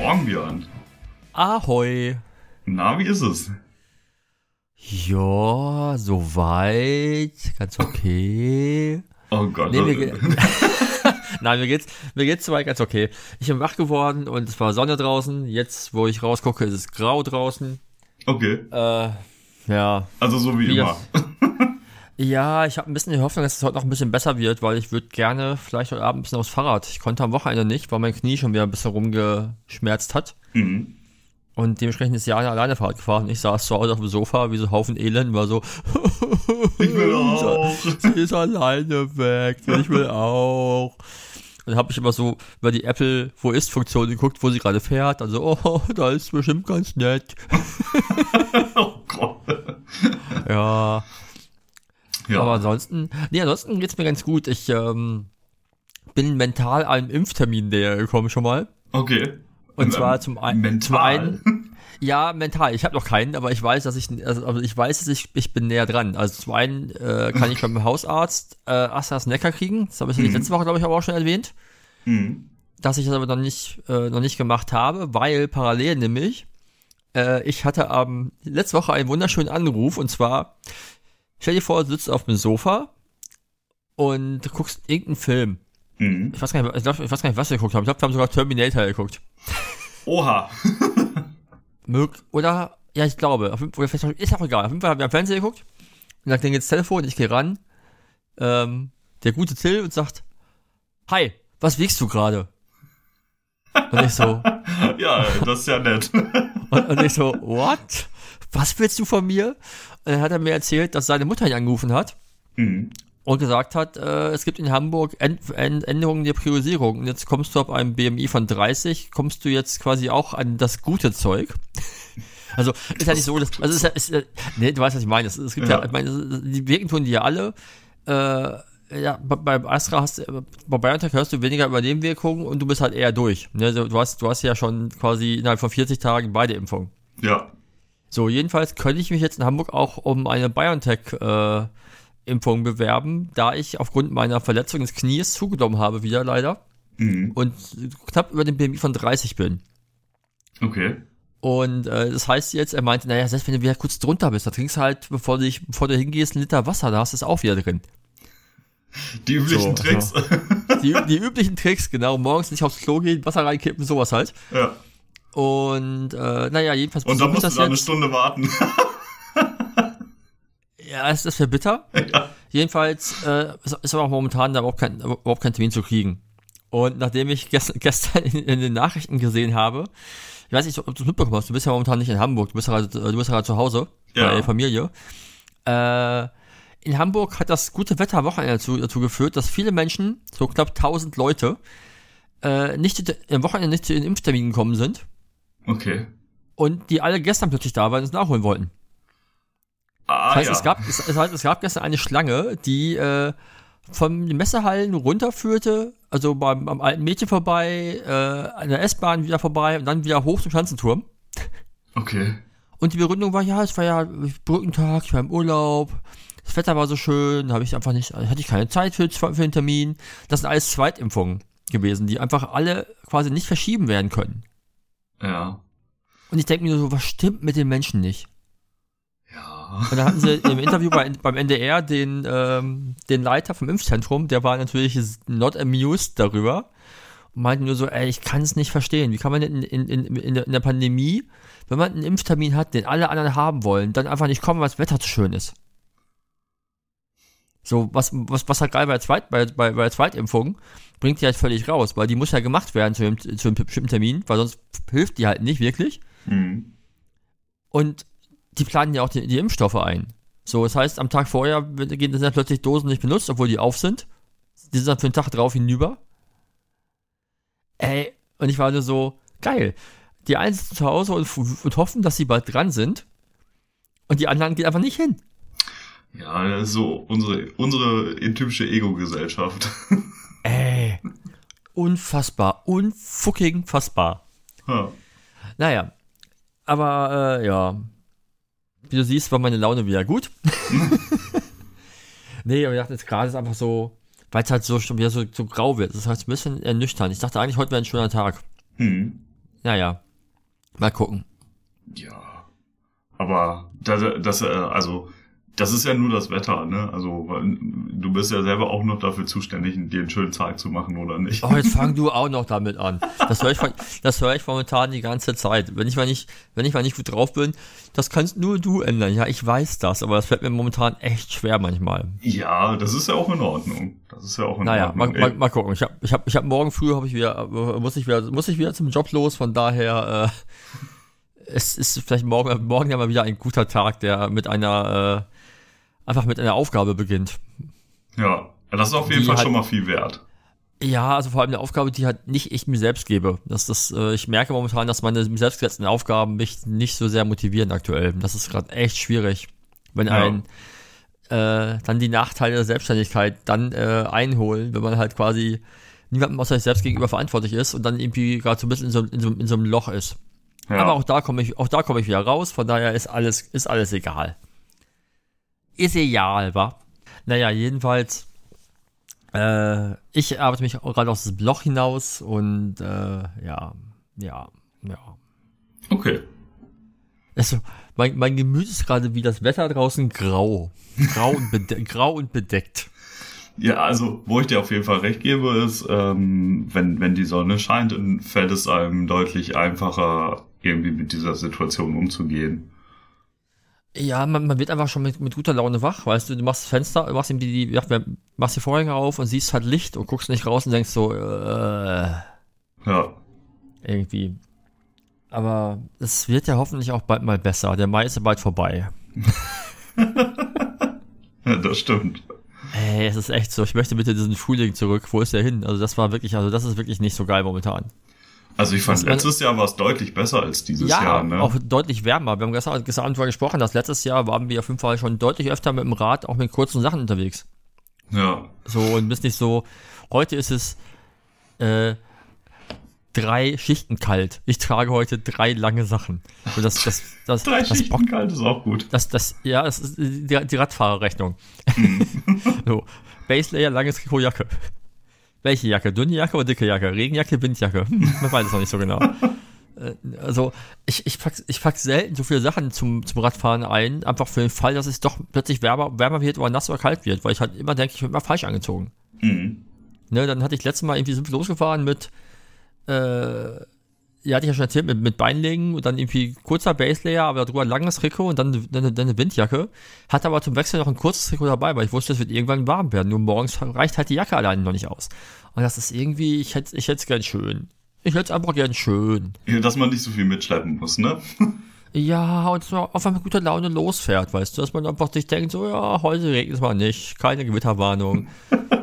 Morgen, Björn. Ahoi. Na, wie ist es? Ja, soweit. Ganz okay. Oh Gott. Nee, mir ge- Nein, mir geht's, mir geht's soweit ganz okay. Ich bin wach geworden und es war Sonne draußen. Jetzt, wo ich rausgucke, ist es grau draußen. okay. Äh, ja. Also so wie Wie immer. Ja, ich habe ein bisschen die Hoffnung, dass es heute noch ein bisschen besser wird, weil ich würde gerne vielleicht heute Abend ein bisschen aufs Fahrrad. Ich konnte am Wochenende nicht, weil mein Knie schon wieder ein bisschen rumgeschmerzt hat. Mhm. Und dementsprechend ist Jana alleine Fahrrad gefahren. Ich saß zu Hause auf dem Sofa wie so ein Haufen Elend, war so, Ich will auch. sie ist alleine weg, ich will auch. Dann habe ich immer so über die Apple Wo ist Funktion geguckt, wo sie gerade fährt. Also, oh, da ist bestimmt ganz nett. oh Gott. Ja, Ja. aber ansonsten, nee, ansonsten geht's mir ganz gut. Ich ähm, bin mental einem Impftermin näher gekommen schon mal. okay. Und Ähm, zwar zum, ein, mental. zum einen, ja, mental. Ich habe noch keinen, aber ich weiß, dass ich, also ich weiß, dass ich, ich bin näher dran. Also zum einen äh, kann ich beim Hausarzt äh, AstraZeneca kriegen. Das habe ich Mhm. letzte Woche, glaube ich, aber auch schon erwähnt. Mhm. dass ich das aber noch nicht, äh, noch nicht gemacht habe, weil parallel nämlich, äh, ich hatte am letzte Woche einen wunderschönen Anruf und zwar, stell dir vor, du sitzt auf dem Sofa und du guckst irgendeinen Film. Mhm. Ich weiß gar nicht, ich, glaub, ich weiß gar nicht, was wir geguckt haben. Ich glaube, wir haben sogar Terminator geguckt. Oha. Mög oder, ja, ich glaube, auf, jeden- oder vielleicht, ist auch egal. Auf jeden Fall haben wir am Fernseher geguckt und dann klingelt das Telefon, ich gehe ran, ähm, der gute Till und sagt, hi, was wiegst du gerade? Und ich so, ja, das ist ja nett. Und, und ich so, what? Was willst du von mir? Dann hat er mir erzählt, dass seine Mutter ihn angerufen hat Mhm. und gesagt hat, äh, es gibt in Hamburg End End Änderungen der Priorisierung. Und jetzt kommst du ab einem BMI von 30, kommst du jetzt quasi auch an das gute Zeug. Also ist ja nicht so, dass, also ist ist, ja- nee, du weißt, was ich meine. Es, es gibt ja, Ja. ich meine, die wirken tun die ja alle. Äh, ja, bei, bei Astra hast du, bei BioNTech hörst du weniger über Nebenwirkungen und du bist halt eher durch. Ne? Also, du hast, du hast ja schon quasi innerhalb von 40 Tagen beide Impfungen. Ja. So, jedenfalls könnte ich mich jetzt in Hamburg auch um eine BioNTech-Impfung bewerben, da ich aufgrund meiner Verletzung des Knies zugenommen habe, wieder leider, Mhm. und knapp über dem BMI von 30 bin. Okay. Und äh, das heißt jetzt, er meinte, naja, selbst wenn du wieder kurz drunter bist, da trinkst du halt, bevor du, dich, bevor du hingehst, einen Liter Wasser, da hast du es auch wieder drin. Die üblichen So, Tricks. Die, die üblichen Tricks, genau, morgens nicht aufs Klo gehen, Wasser reinkippen, sowas halt. ja. Und äh, naja, jedenfalls Und dann ich musst du da eine. Stunde warten. Ja, ist für bitter. ja. Jedenfalls äh, ist, aber auch momentan da überhaupt kein, überhaupt kein Termin zu kriegen. Und nachdem ich gest, gestern in, in den Nachrichten gesehen habe, ich weiß nicht, ob du es mitbekommen hast, du bist ja momentan nicht in Hamburg, du bist ja gerade, du bist ja gerade zu Hause Ja. bei der Familie. Äh, in Hamburg hat das gute Wetter Wochenende dazu, dazu geführt, dass viele Menschen, so knapp 1000 Leute, äh, nicht am Wochenende nicht zu den Impfterminen gekommen sind Okay. und die alle gestern plötzlich da waren und es nachholen wollten. Ah, Das heißt, ja. es, gab, es, es, heißt, es gab gestern eine Schlange, die äh, von den Messehallen runterführte, also beim, am alten Mädchen vorbei, äh, an der S-Bahn wieder vorbei und dann wieder hoch zum Schanzenturm. Okay. Und die Begründung war, ja, es war ja Brückentag, ich war im Urlaub, das Wetter war so schön, da habe ich einfach nicht, hatte ich keine Zeit für, für den Termin. Das sind alles Zweitimpfungen gewesen, die einfach alle quasi nicht verschieben werden können. Ja. Und ich denke mir so, was stimmt mit den Menschen nicht? Ja. Und da hatten sie im Interview bei, beim NDR den, ähm, den Leiter vom Impfzentrum, der war natürlich not amused darüber und meinte nur so, ey, ich kann es nicht verstehen. Wie kann man denn in, in, in, in der Pandemie, wenn man einen Impftermin hat, den alle anderen haben wollen, dann einfach nicht kommen, weil das Wetter zu schön ist? So, was, was, was halt geil bei der, Zweit, bei, bei, bei der Zweitimpfung, bringt die halt völlig raus, weil die muss ja gemacht werden zu dem, zu einem bestimmten Termin, weil sonst hilft die halt nicht wirklich. Mhm. Und die planen ja auch die, die Impfstoffe ein. So, das heißt, am Tag vorher gehen dann plötzlich Dosen nicht benutzt, obwohl die auf sind. Die sind dann für den Tag drauf hinüber. Ey, und ich war nur so, geil. Die einen sitzen zu Hause und, und hoffen, dass sie bald dran sind. Und die anderen gehen einfach nicht hin. Ja, das ist so unsere, unsere typische Ego-Gesellschaft. Ey. Unfassbar. Unfucking fassbar. Ja. Naja. Aber, äh, ja. Wie du siehst, war meine Laune wieder gut. nee, aber ich dachte jetzt gerade ist einfach so, weil es halt so schon wieder so, so grau wird. Das ist halt ein bisschen ernüchternd. Ich dachte eigentlich, heute wäre ein schöner Tag. Hm. Naja. Mal gucken. Ja. Aber das, das, äh, also, das ist ja nur das Wetter, ne? Also, du bist ja selber auch noch dafür zuständig, dir einen schönen Tag zu machen, oder nicht? Oh, jetzt fang du auch noch damit an. Das höre ich, das höre ich momentan die ganze Zeit. Wenn ich mal nicht, wenn ich mal nicht gut drauf bin, das kannst nur du ändern. Ja, ich weiß das, aber das fällt mir momentan echt schwer manchmal. Ja, das ist ja auch in Ordnung. Das ist ja auch in Naja, mal, Ordnung. mal, mal gucken. Ich habe ich hab, ich hab morgen früh habe ich wieder, muss ich wieder, muss ich wieder zum Job los. Von daher, äh, es ist vielleicht morgen, morgen ja mal wieder ein guter Tag, der mit einer, äh, einfach mit einer Aufgabe beginnt. ja, das ist auf jeden Die Fall halt- schon mal viel wert. Ja, also vor allem eine Aufgabe, die halt nicht ich mir selbst gebe. Das, das, äh, ich merke momentan, dass meine selbstgesetzten Aufgaben mich nicht so sehr motivieren aktuell. Das ist gerade echt schwierig, wenn Ja. ein äh, dann die Nachteile der Selbstständigkeit dann äh, einholen, wenn man halt quasi niemandem außer sich selbst gegenüber verantwortlich ist und dann irgendwie gerade so ein bisschen in so, in so, in so einem Loch ist. Ja. Aber auch da komme ich, auch da komme ich wieder raus, von daher ist alles, ist alles egal. Ist egal, wa? Naja, jedenfalls, äh, ich arbeite mich gerade aus diesem Loch hinaus und äh, ja, ja, ja. okay. Also, mein, mein Gemüt ist gerade wie das Wetter draußen grau. Grau und, bede grau und bedeckt. Ja, also, wo ich dir auf jeden Fall recht gebe, ist, ähm, wenn, wenn die Sonne scheint, dann fällt es einem deutlich einfacher, irgendwie mit dieser Situation umzugehen. Ja, man, man wird einfach schon mit, mit guter Laune wach, weißt du, du machst das Fenster, machst irgendwie die, ja, machst die Vorhänge auf und siehst halt Licht und guckst nicht raus und denkst so, äh, Ja. irgendwie. Aber es wird ja hoffentlich auch bald mal besser. Der Mai ist ja bald vorbei. ja, das stimmt. Ey, es ist echt so. Ich möchte bitte diesen Frühling zurück. Wo ist der hin? Also das war wirklich, also das ist wirklich nicht so geil momentan. Also ich fand, letztes Jahr war es deutlich besser als dieses ja, Jahr, ne? auch deutlich wärmer. Wir haben gestern, gestern Abend darüber gesprochen, dass letztes Jahr waren wir auf jeden Fall schon deutlich öfter mit dem Rad, auch mit kurzen Sachen unterwegs. Ja. So, und bist nicht so, heute ist es, äh, drei Schichten kalt. Ich trage heute drei lange Sachen. So, das, das, das, Drei das Schichten bockt kalt ist auch gut. Das, das, ja, das ist die, die Radfahrerrechnung. Mhm. so, Base Layer, langes Trikot, Jacke. Welche Jacke? Dünne Jacke oder dicke Jacke? Regenjacke, Windjacke? Hm, man weiß es noch nicht so genau. Äh, Also, ich, ich, pack, ich pack selten so viele Sachen zum, zum Radfahren ein, einfach für den Fall, dass es doch plötzlich wärmer, wärmer wird oder nass oder kalt wird, weil ich halt immer denke, ich bin immer falsch angezogen. Mhm. Ne, dann hatte ich letztes Mal irgendwie sind wir losgefahren mit, äh, ja, hatte ich ja schon erzählt, mit, mit Beinlegen und dann irgendwie kurzer Baselayer, aber darüber ein langes Trikot und dann, dann, dann eine Windjacke. Hatte aber zum Wechsel noch ein kurzes Trikot dabei, weil ich wusste, es wird irgendwann warm werden. Nur morgens reicht halt die Jacke alleine noch nicht aus. Und das ist irgendwie, ich hätte ich es gern schön. Ich hätte es einfach gern schön. Ja, dass man nicht so viel mitschleppen muss, ne? Ja, und dass man einfach mit guter Laune losfährt, weißt du, dass man einfach sich denkt, so, ja, heute regnet es mal nicht, keine Gewitterwarnung.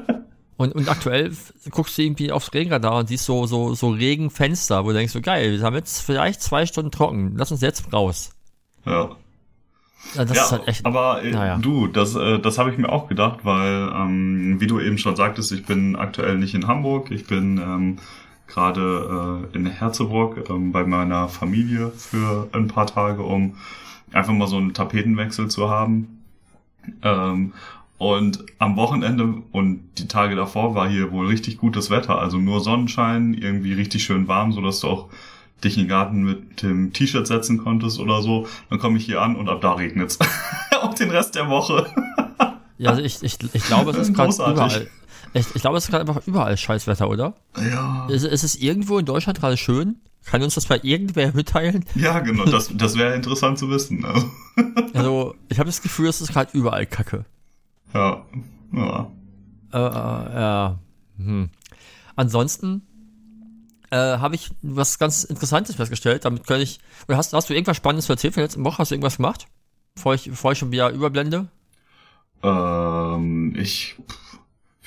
und, und aktuell guckst du irgendwie aufs Regenradar und siehst so, so, so Regenfenster, wo du denkst, so geil, wir haben jetzt vielleicht zwei Stunden trocken, lass uns jetzt raus. Ja. Ja, das ja, ist halt echt. aber äh, naja. du, das, äh, das habe ich mir auch gedacht, weil, ähm, wie du eben schon sagtest, ich bin aktuell nicht in Hamburg, ich bin ähm, gerade äh, in Herzebrock ähm, bei meiner Familie für ein paar Tage, um einfach mal so einen Tapetenwechsel zu haben. Ähm, und am Wochenende und die Tage davor war hier wohl richtig gutes Wetter, also nur Sonnenschein, irgendwie richtig schön warm, so dass du auch dich in den Garten mit dem T-Shirt setzen konntest oder so. Dann komme ich hier an und ab da regnet's. auch den Rest der Woche. Ja, also ich, ich, ich glaube, es ist gerade überall. Ich, ich glaube, es ist gerade einfach überall Scheißwetter, oder? Ja. Ist, ist es irgendwo in Deutschland gerade schön? Kann uns das mal irgendwer mitteilen? Ja, genau, das, das wäre interessant zu wissen. Also, Also, ich habe das Gefühl, es ist gerade überall Kacke. Ja. ja. Äh, äh, ja. Hm. Ansonsten äh, habe ich was ganz Interessantes festgestellt. Damit kann ich. Oder hast, hast du irgendwas Spannendes zu erzählen von letzten Woche? Hast du irgendwas gemacht? Bevor ich, bevor ich schon wieder überblende? Ähm, ich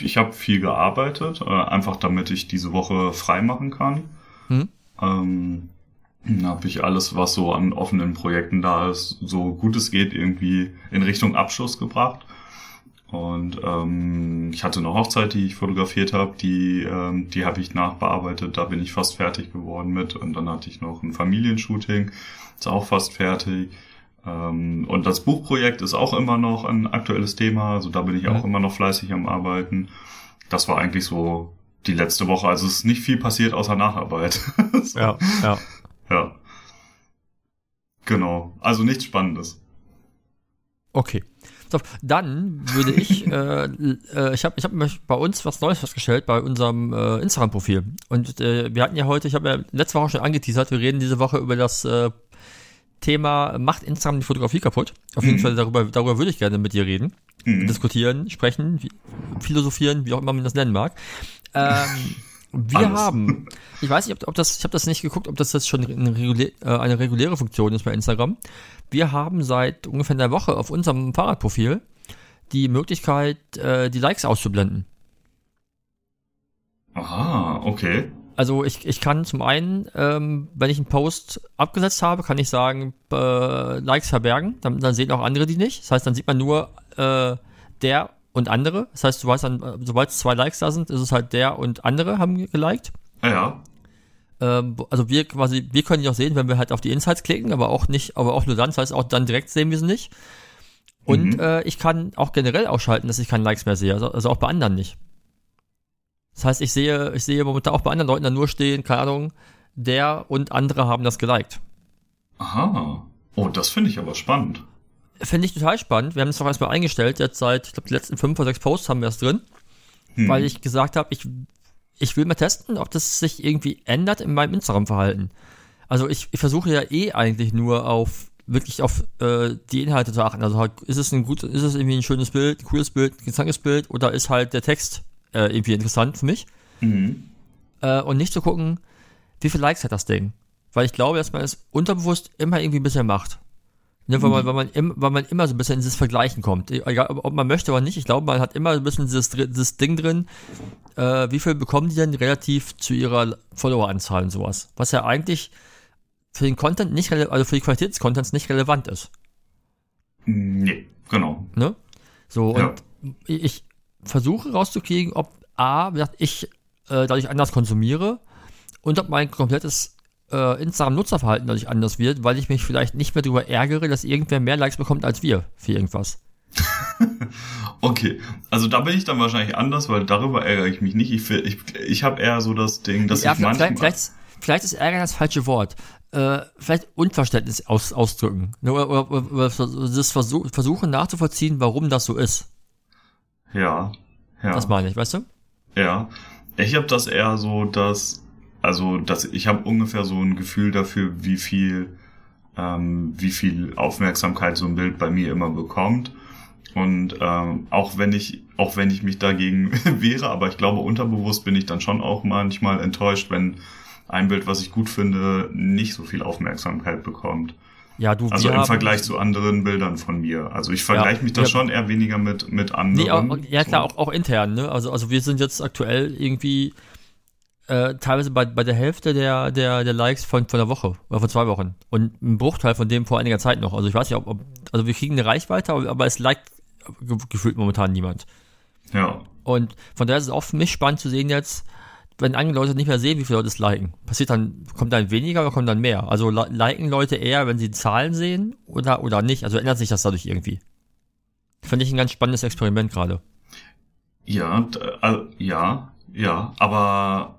ich habe viel gearbeitet, äh, einfach damit ich diese Woche frei machen kann. Hm? Ähm, habe ich alles, was so an offenen Projekten da ist, so gut es geht, irgendwie in Richtung Abschluss gebracht. Und ähm, ich hatte eine Hochzeit, die ich fotografiert habe, die, ähm, die habe ich nachbearbeitet, da bin ich fast fertig geworden mit. Und dann hatte ich noch ein Familienshooting, ist auch fast fertig. Ähm, und das Buchprojekt ist auch immer noch ein aktuelles Thema, also da bin ich auch immer noch fleißig am Arbeiten. Das war eigentlich so die letzte Woche, also es ist nicht viel passiert außer Nacharbeit. so. Ja, ja. Ja. Genau, also nichts Spannendes. Okay. Dann würde ich, äh, äh, ich habe ich hab bei uns was Neues festgestellt, bei unserem äh, Instagram-Profil. Und äh, wir hatten ja heute, ich habe ja letzte Woche schon angeteasert, wir reden diese Woche über das äh, Thema, macht Instagram die Fotografie kaputt? Auf jeden mhm. Fall darüber, darüber würde ich gerne mit dir reden, mhm. diskutieren, sprechen, philosophieren, wie auch immer man das nennen mag. Ähm, wir Alles. haben, ich weiß nicht, ob, ob das, ich habe das nicht geguckt, ob das jetzt schon eine, regulä äh, eine reguläre Funktion ist bei Instagram. Wir haben seit ungefähr einer Woche auf unserem Fahrradprofil die Möglichkeit, äh, die Likes auszublenden. Aha, okay. Also ich, ich kann zum einen, ähm, wenn ich einen Post abgesetzt habe, kann ich sagen, äh, Likes verbergen, dann, dann sehen auch andere die nicht. Das heißt, dann sieht man nur äh, der und andere. Das heißt, du weißt dann, äh, sobald zwei Likes da sind, ist es halt der und andere haben geliked. Ja. Ähm, also wir quasi, wir können die auch sehen, wenn wir halt auf die Insights klicken, aber auch nicht, aber auch nur dann. Das heißt, auch dann direkt sehen wir sie nicht. Und mhm. äh, ich kann auch generell ausschalten, dass ich keine Likes mehr sehe. Also, also auch bei anderen nicht. Das heißt, ich sehe, ich sehe momentan auch bei anderen Leuten dann nur stehen, keine Ahnung, der und andere haben das geliked. Aha. Oh, das finde ich aber spannend. Finde ich total spannend. Wir haben es doch erstmal eingestellt. Jetzt seit, ich glaube, die letzten fünf oder sechs Posts haben wir es drin. Hm. Weil ich gesagt habe, ich, ich will mal testen, ob das sich irgendwie ändert in meinem Instagram-Verhalten. Also ich, ich versuche ja eh eigentlich nur auf wirklich auf äh, die Inhalte zu achten. Also halt, ist es ein gut, ist es irgendwie ein schönes Bild, ein cooles Bild, ein interessantes Bild oder ist halt der Text äh, irgendwie interessant für mich? Mhm. Äh, und nicht zu gucken, wie viele Likes hat das Ding. Weil ich glaube, dass man es unterbewusst immer irgendwie ein bisschen macht. Ne, weil, man, weil, man im, weil man immer so ein bisschen in dieses Vergleichen kommt. Egal, ob man möchte oder nicht. Ich glaube, man hat immer so ein bisschen dieses, dieses Ding drin, äh, wie viel bekommen die denn relativ zu ihrer Followeranzahl und sowas. Was ja eigentlich für den Content nicht, also für die Qualität des Contents nicht relevant ist. Nee, genau. Ne? So, ja. und ich versuche rauszukriegen, ob A, ich äh, dadurch anders konsumiere und ob mein komplettes äh, Instagram-Nutzerverhalten dadurch anders wird, weil ich mich vielleicht nicht mehr darüber ärgere, dass irgendwer mehr Likes bekommt als wir für irgendwas. okay, also da bin ich dann wahrscheinlich anders, weil darüber ärgere ich mich nicht. Ich, ich, ich habe eher so das Ding, dass ja, ich manchmal... Vielleicht, vielleicht, vielleicht ist Ärger das falsche Wort. Äh, vielleicht Unverständnis aus, ausdrücken. Ne, oder, oder, oder das Versuch, versuchen nachzuvollziehen, warum das so ist. Ja, ja. Das meine ich, weißt du? Ja. Ich habe das eher so, dass also das, ich habe ungefähr so ein Gefühl dafür, wie viel, ähm, wie viel Aufmerksamkeit so ein Bild bei mir immer bekommt. Und ähm, auch wenn ich, auch wenn ich mich dagegen wehre, aber ich glaube, unterbewusst bin ich dann schon auch manchmal enttäuscht, wenn ein Bild, was ich gut finde, nicht so viel Aufmerksamkeit bekommt. Ja, du, also im Vergleich zu anderen Bildern von mir. Also ich vergleiche ja, mich da ja, schon eher weniger mit, mit anderen. Nee, auch, ja klar, auch, auch intern, ne? Also, also wir sind jetzt aktuell irgendwie äh, teilweise bei, bei der Hälfte der, der, der Likes von, von der Woche oder von zwei Wochen. Und ein Bruchteil von dem vor einiger Zeit noch. Also ich weiß nicht, ob, ob also wir kriegen eine Reichweite, aber, es liked ge gefühlt momentan niemand. Ja. Und von daher ist es auch für mich spannend zu sehen jetzt, wenn andere Leute nicht mehr sehen, wie viele Leute es liken. Passiert dann, kommt dann weniger oder kommt dann mehr? Also liken Leute eher, wenn sie Zahlen sehen oder, oder nicht? Also ändert sich das dadurch irgendwie? Finde ich ein ganz spannendes Experiment gerade. Ja, äh, ja, ja, aber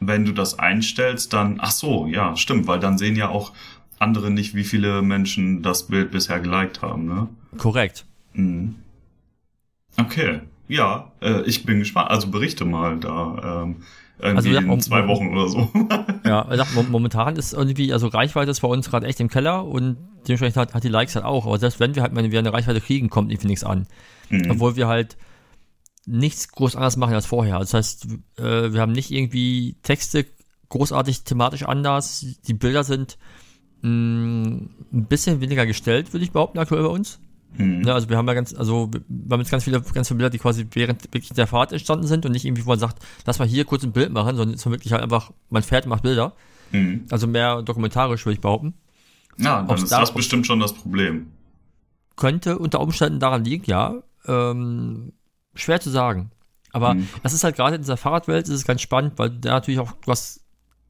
wenn du das einstellst, dann, ach so, ja, stimmt, weil dann sehen ja auch andere nicht, wie viele Menschen das Bild bisher geliked haben, ne? Korrekt. Mhm. Okay, ja, äh, ich bin gespannt. Also berichte mal da. Ähm, irgendwie also, in zwei Wochen oder so. ja, momentan ist irgendwie, also Reichweite ist bei uns gerade echt im Keller und dementsprechend hat, hat die Likes halt auch. Aber selbst wenn wir halt mal eine Reichweite kriegen, kommt irgendwie nichts an. Mhm. Obwohl wir halt nichts groß anders machen als vorher. Das heißt, äh, wir haben nicht irgendwie Texte großartig thematisch anders. Die Bilder sind mh, mm, ein bisschen weniger gestellt, würde ich behaupten, aktuell bei uns. Mhm. Ja, also wir haben ja ganz, also wir haben jetzt ganz viele, ganz viele Bilder, die quasi während wirklich der Fahrt entstanden sind und nicht irgendwie, wo man sagt, lass mal hier kurz ein Bild machen, sondern es ist wirklich halt einfach, man fährt und macht Bilder. Mhm. Also mehr dokumentarisch, würde ich behaupten. Ja, dann Ob's ist da das bestimmt schon das Problem. Könnte unter Umständen daran liegen, ja. Ähm, schwer zu sagen. Aber mhm. das ist halt gerade in dieser Fahrradwelt ist es ganz spannend, weil da natürlich auch, du hast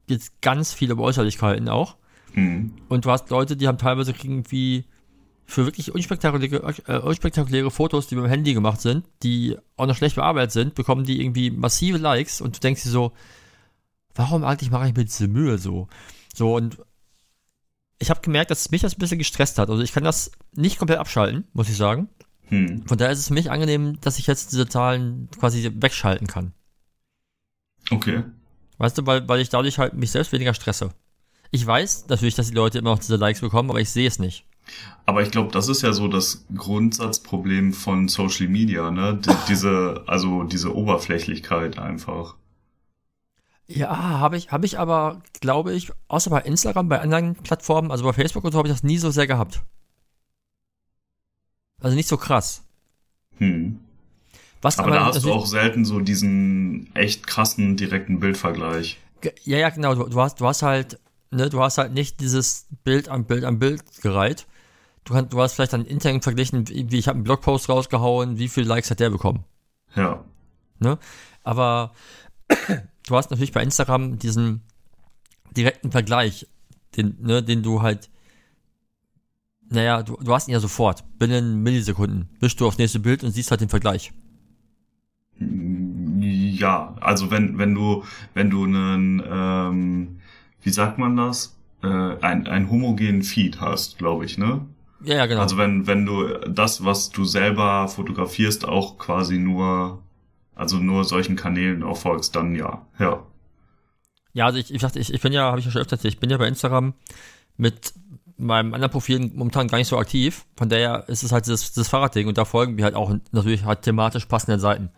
jetzt ganz viele Äußerlichkeiten auch. Mhm. Und du hast Leute, die haben teilweise irgendwie für wirklich unspektakuläre, äh, unspektakuläre Fotos, die mit dem Handy gemacht sind, die auch noch schlecht bearbeitet sind, bekommen die irgendwie massive Likes und du denkst dir so, warum eigentlich mache ich mir diese Mühe so? So und ich habe gemerkt, dass mich das ein bisschen gestresst hat. Also ich kann das nicht komplett abschalten, muss ich sagen. Hm. Von daher ist es für mich angenehm, dass ich jetzt diese Zahlen quasi wegschalten kann. Okay. Weißt du, weil, weil ich dadurch halt mich selbst weniger stresse. Ich weiß natürlich, dass die Leute immer noch diese Likes bekommen, aber ich sehe es nicht. Aber ich glaube, das ist ja so das Grundsatzproblem von Social Media, ne? Die, diese, also diese Oberflächlichkeit einfach. Ja, habe ich, habe ich aber, glaube ich, außer bei Instagram, bei anderen Plattformen, also bei Facebook und so, habe ich das nie so sehr gehabt. Also nicht so krass. Hm. Was aber, aber da hast du auch selten so diesen echt krassen direkten Bildvergleich. Ja, ja, genau. Du, du, hast, du hast halt, ne, du hast halt nicht dieses Bild am Bild am Bild gereiht. Du, kannst, du hast vielleicht dann intern verglichen, wie, wie ich habe einen Blogpost rausgehauen, wie viele Likes hat der bekommen. Ja. Ne? Aber du hast natürlich bei Instagram diesen direkten Vergleich, den, ne, den du halt naja, du, du hast ihn ja sofort. Binnen Millisekunden wischst du aufs nächste Bild und siehst halt den Vergleich. Ja, also wenn, wenn du, wenn du einen, ähm, wie sagt man das? Äh, ein, ein homogenen Feed hast, glaube ich, ne? Ja, ja, genau. Also wenn, wenn du das, was du selber fotografierst, auch quasi nur, also nur solchen Kanälen auch folgst, dann ja, ja. Ja, also ich, ich dachte, ich, ich bin ja, habe ich ja schon öfter erzählt, ich bin ja bei Instagram mit meinem anderen Profil momentan gar nicht so aktiv. Von daher ist es halt das, das Fahrradding und da folgen wir halt auch natürlich halt thematisch passenden Seiten.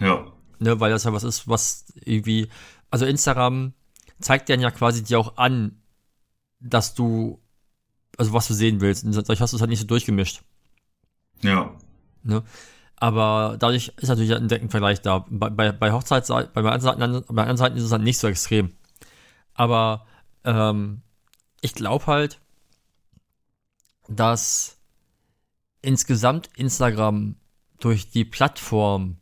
Ja. Ne, weil das ja was ist, was irgendwie, also Instagram zeigt dir ja quasi dir auch an, dass du, also was du sehen willst. Und dadurch hast du es halt nicht so durchgemischt. Ja. Ne? Aber dadurch ist natürlich ein Deckenvergleich da. Bei, bei, bei Hochzeitsseiten, bei anderen Seiten, bei anderen Seiten ist es halt nicht so extrem. Aber ähm, ich glaube halt, dass insgesamt Instagram durch die Plattform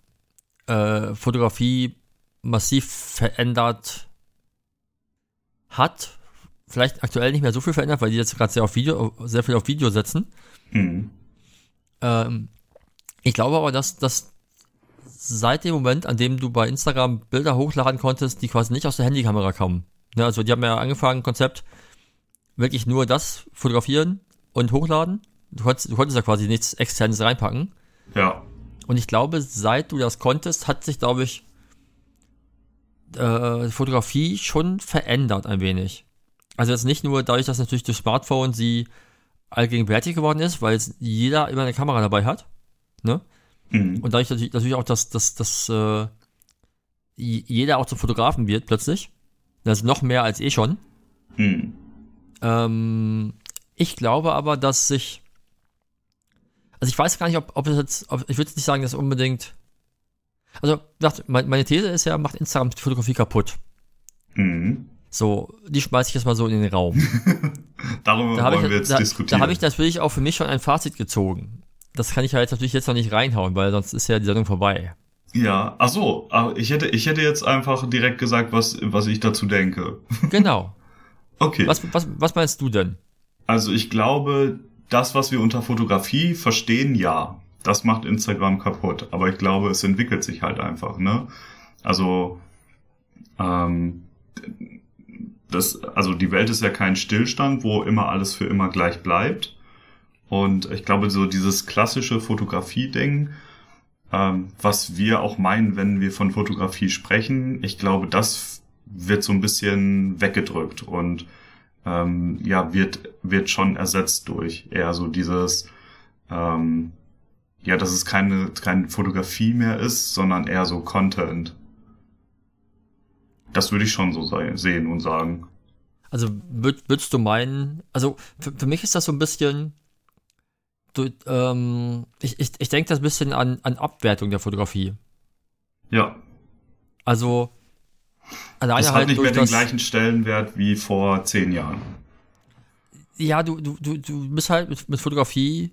äh, Fotografie massiv verändert hat. Vielleicht aktuell nicht mehr so viel verändert, weil die jetzt gerade sehr auf Video, sehr viel auf Video setzen. Mhm. Ähm, ich glaube aber, dass, dass seit dem Moment, an dem du bei Instagram Bilder hochladen konntest, die quasi nicht aus der Handykamera kamen. Ne, also die haben ja angefangen, Konzept, wirklich nur das fotografieren, und hochladen. Du konntest, du konntest ja quasi nichts externes reinpacken. Ja. Und ich glaube, seit du das konntest, hat sich, glaube ich, äh, Fotografie schon verändert ein wenig. Also jetzt nicht nur dadurch, dass natürlich durch Smartphone sie allgegenwärtig geworden ist, weil jeder immer eine Kamera dabei hat. Ne? Mhm. Und dadurch natürlich, natürlich auch, dass, dass, dass äh, jeder auch zum Fotografen wird plötzlich. Das ist noch mehr als eh schon. Mhm. Ähm, ich glaube aber, dass sich. Also ich weiß gar nicht, ob, ob es jetzt, ob, ich würde nicht sagen, dass unbedingt. Also, meine These ist ja, macht Instagram die Fotografie kaputt. Mhm. So, die schmeiße ich jetzt mal so in den Raum. Darüber da wollen ich, wir jetzt da, diskutieren. Da habe ich natürlich auch für mich schon ein Fazit gezogen. Das kann ich ja jetzt natürlich jetzt noch nicht reinhauen, weil sonst ist ja die Sendung vorbei. Ja, ach so, ich hätte, ich hätte jetzt einfach direkt gesagt, was, was ich dazu denke. Genau. okay. Was, was, was meinst du denn? Also ich glaube, das, was wir unter Fotografie verstehen, ja, das macht Instagram kaputt. Aber ich glaube, es entwickelt sich halt einfach, ne? Also, ähm, das, also die Welt ist ja kein Stillstand, wo immer alles für immer gleich bleibt. Und ich glaube, so dieses klassische Fotografie-Ding, ähm, was wir auch meinen, wenn wir von Fotografie sprechen, ich glaube, das wird so ein bisschen weggedrückt und ähm, ja, wird, wird schon ersetzt durch eher so dieses, ähm, ja, dass es keine, keine Fotografie mehr ist, sondern eher so Content. Das würde ich schon so sehen und sagen. Also würd, würdest du meinen, also für, für mich ist das so ein bisschen, du, ähm, ich, ich, ich denke das ein bisschen an, an Abwertung der Fotografie. Ja. Also Alleine das hat halt nicht mehr den gleichen Stellenwert wie vor zehn Jahren. Ja, du, du, du, du bist halt mit, mit Fotografie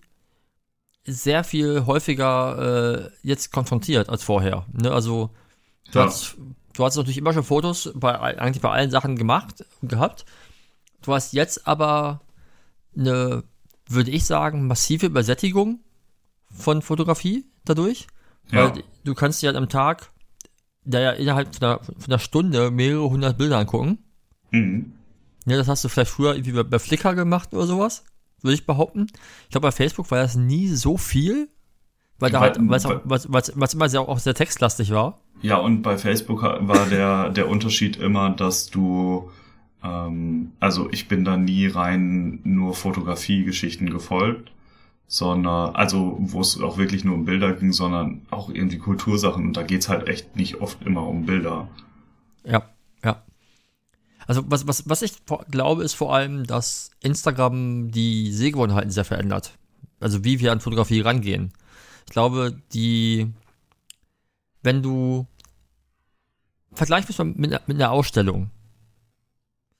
sehr viel häufiger äh, jetzt konfrontiert als vorher. Ne? Also du, ja. hast, du hast natürlich immer schon Fotos bei eigentlich bei allen Sachen gemacht gehabt. Du hast jetzt aber eine, würde ich sagen, massive Übersättigung von Fotografie dadurch. Ja. Weil du kannst dir halt am Tag da ja innerhalb von einer, von einer Stunde mehrere hundert Bilder angucken. Mhm. Ja, das hast du vielleicht früher irgendwie bei Flickr gemacht oder sowas, würde ich behaupten. Ich glaube, bei Facebook war das nie so viel, weil da halt, weil es immer sehr, auch sehr textlastig war. Ja, und bei Facebook war der, der Unterschied immer, dass du, ähm, also ich bin da nie rein nur Fotografie-Geschichten gefolgt, sondern, also wo es auch wirklich nur um Bilder ging, sondern auch irgendwie Kultursachen. Und da geht's halt echt nicht oft immer um Bilder. Ja, ja. Also was, was, was ich glaube, ist vor allem, dass Instagram die Sehgewohnheiten sehr verändert. Also wie wir an Fotografie rangehen. Ich glaube, die, wenn du vergleichst mit, mit einer Ausstellung,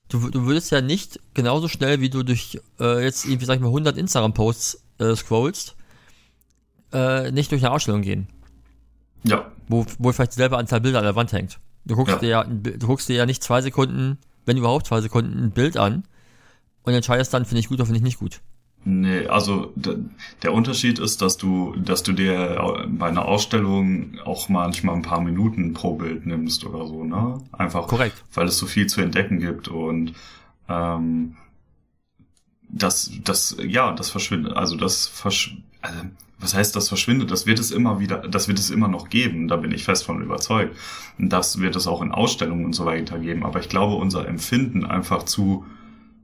du, du würdest ja nicht genauso schnell, wie du durch äh, jetzt irgendwie, sag ich mal, 100 Instagram-Posts äh, scrollst, äh, nicht durch eine Ausstellung gehen. Ja. Wo, wo vielleicht dieselbe Anzahl Bilder an der Wand hängt. Du guckst, ja. dir ja, du guckst dir ja nicht zwei Sekunden, wenn überhaupt zwei Sekunden, ein Bild an und entscheidest dann, finde ich gut oder finde ich nicht gut. Nee, also der Unterschied ist, dass du, dass du dir bei einer Ausstellung auch manchmal ein paar Minuten pro Bild nimmst oder so, ne? Einfach, Korrekt. weil es so viel zu entdecken gibt und ähm, das, das, ja, das verschwindet, also das versch also, was heißt das verschwindet? Das wird es immer wieder, das wird es immer noch geben, da bin ich fest von überzeugt. Und das wird es auch in Ausstellungen und so weiter geben. Aber ich glaube, unser Empfinden einfach zu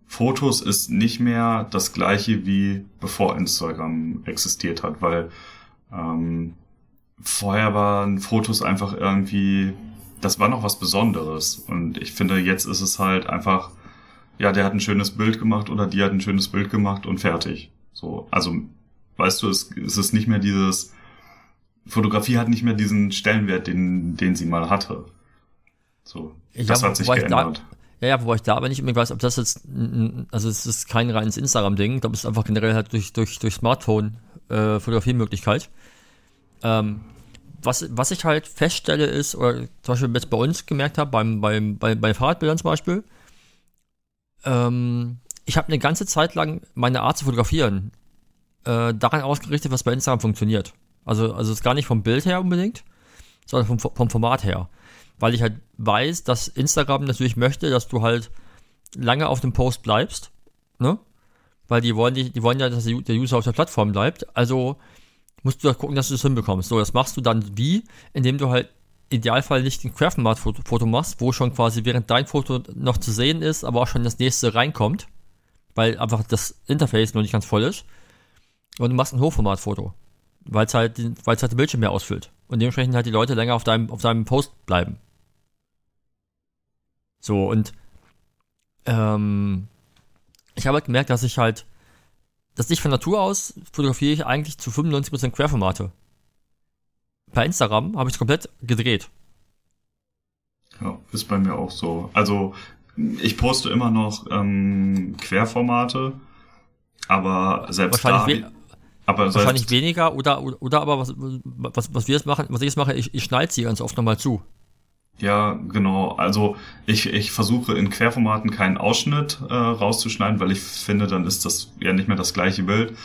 Fotos ist nicht mehr das gleiche wie bevor Instagram existiert hat, weil ähm, vorher waren Fotos einfach irgendwie, das war noch was Besonderes. Und ich finde, jetzt ist es halt einfach ja, der hat ein schönes Bild gemacht oder die hat ein schönes Bild gemacht und fertig. So, also, weißt du, es, es ist nicht mehr dieses, Fotografie hat nicht mehr diesen Stellenwert, den, den sie mal hatte. So, ja, das hat sich geändert. Da, ja, ja, wobei ich da aber nicht unbedingt weiß, ob das jetzt, also es ist kein reines Instagram-Ding, ich glaube, es ist einfach generell halt durch, durch, durch Smartphone äh, Fotografiemöglichkeit. Ähm, was, was ich halt feststelle ist, oder zum Beispiel jetzt bei uns gemerkt habe, beim, beim, bei, bei Fahrradbildern zum Beispiel, ähm, ich habe eine ganze Zeit lang meine Art zu fotografieren äh, daran ausgerichtet, was bei Instagram funktioniert. Also, also ist gar nicht vom Bild her unbedingt, sondern vom, vom Format her. Weil ich halt weiß, dass Instagram natürlich möchte, dass du halt lange auf dem Post bleibst, ne? Weil die wollen, die, die wollen ja, dass der User auf der Plattform bleibt. Also musst du gucken, dass du das hinbekommst. So, das machst du dann wie? Indem du halt Idealfall nicht ein Querformat-Foto machst, wo schon quasi während dein Foto noch zu sehen ist, aber auch schon das nächste reinkommt, weil einfach das Interface noch nicht ganz voll ist. Und du machst ein Hochformat-Foto, weil es halt, weil halt den Bildschirm mehr ausfüllt. Und dementsprechend halt die Leute länger auf deinem, auf deinem Post bleiben. So, und ähm, ich habe halt gemerkt, dass ich halt, dass ich von Natur aus fotografiere ich eigentlich zu 95% Querformate bei Instagram habe ich es komplett gedreht. Ja, ist bei mir auch so. Also ich poste immer noch ähm, Querformate, aber selbst wahrscheinlich da. Aber wahrscheinlich weniger oder, oder, oder aber was, was, was wir jetzt machen, was ich jetzt mache, ich, ich schneide sie ganz oft nochmal zu. Ja, genau. Also ich, ich versuche in Querformaten keinen Ausschnitt äh, rauszuschneiden, weil ich finde, dann ist das ja nicht mehr das gleiche Bild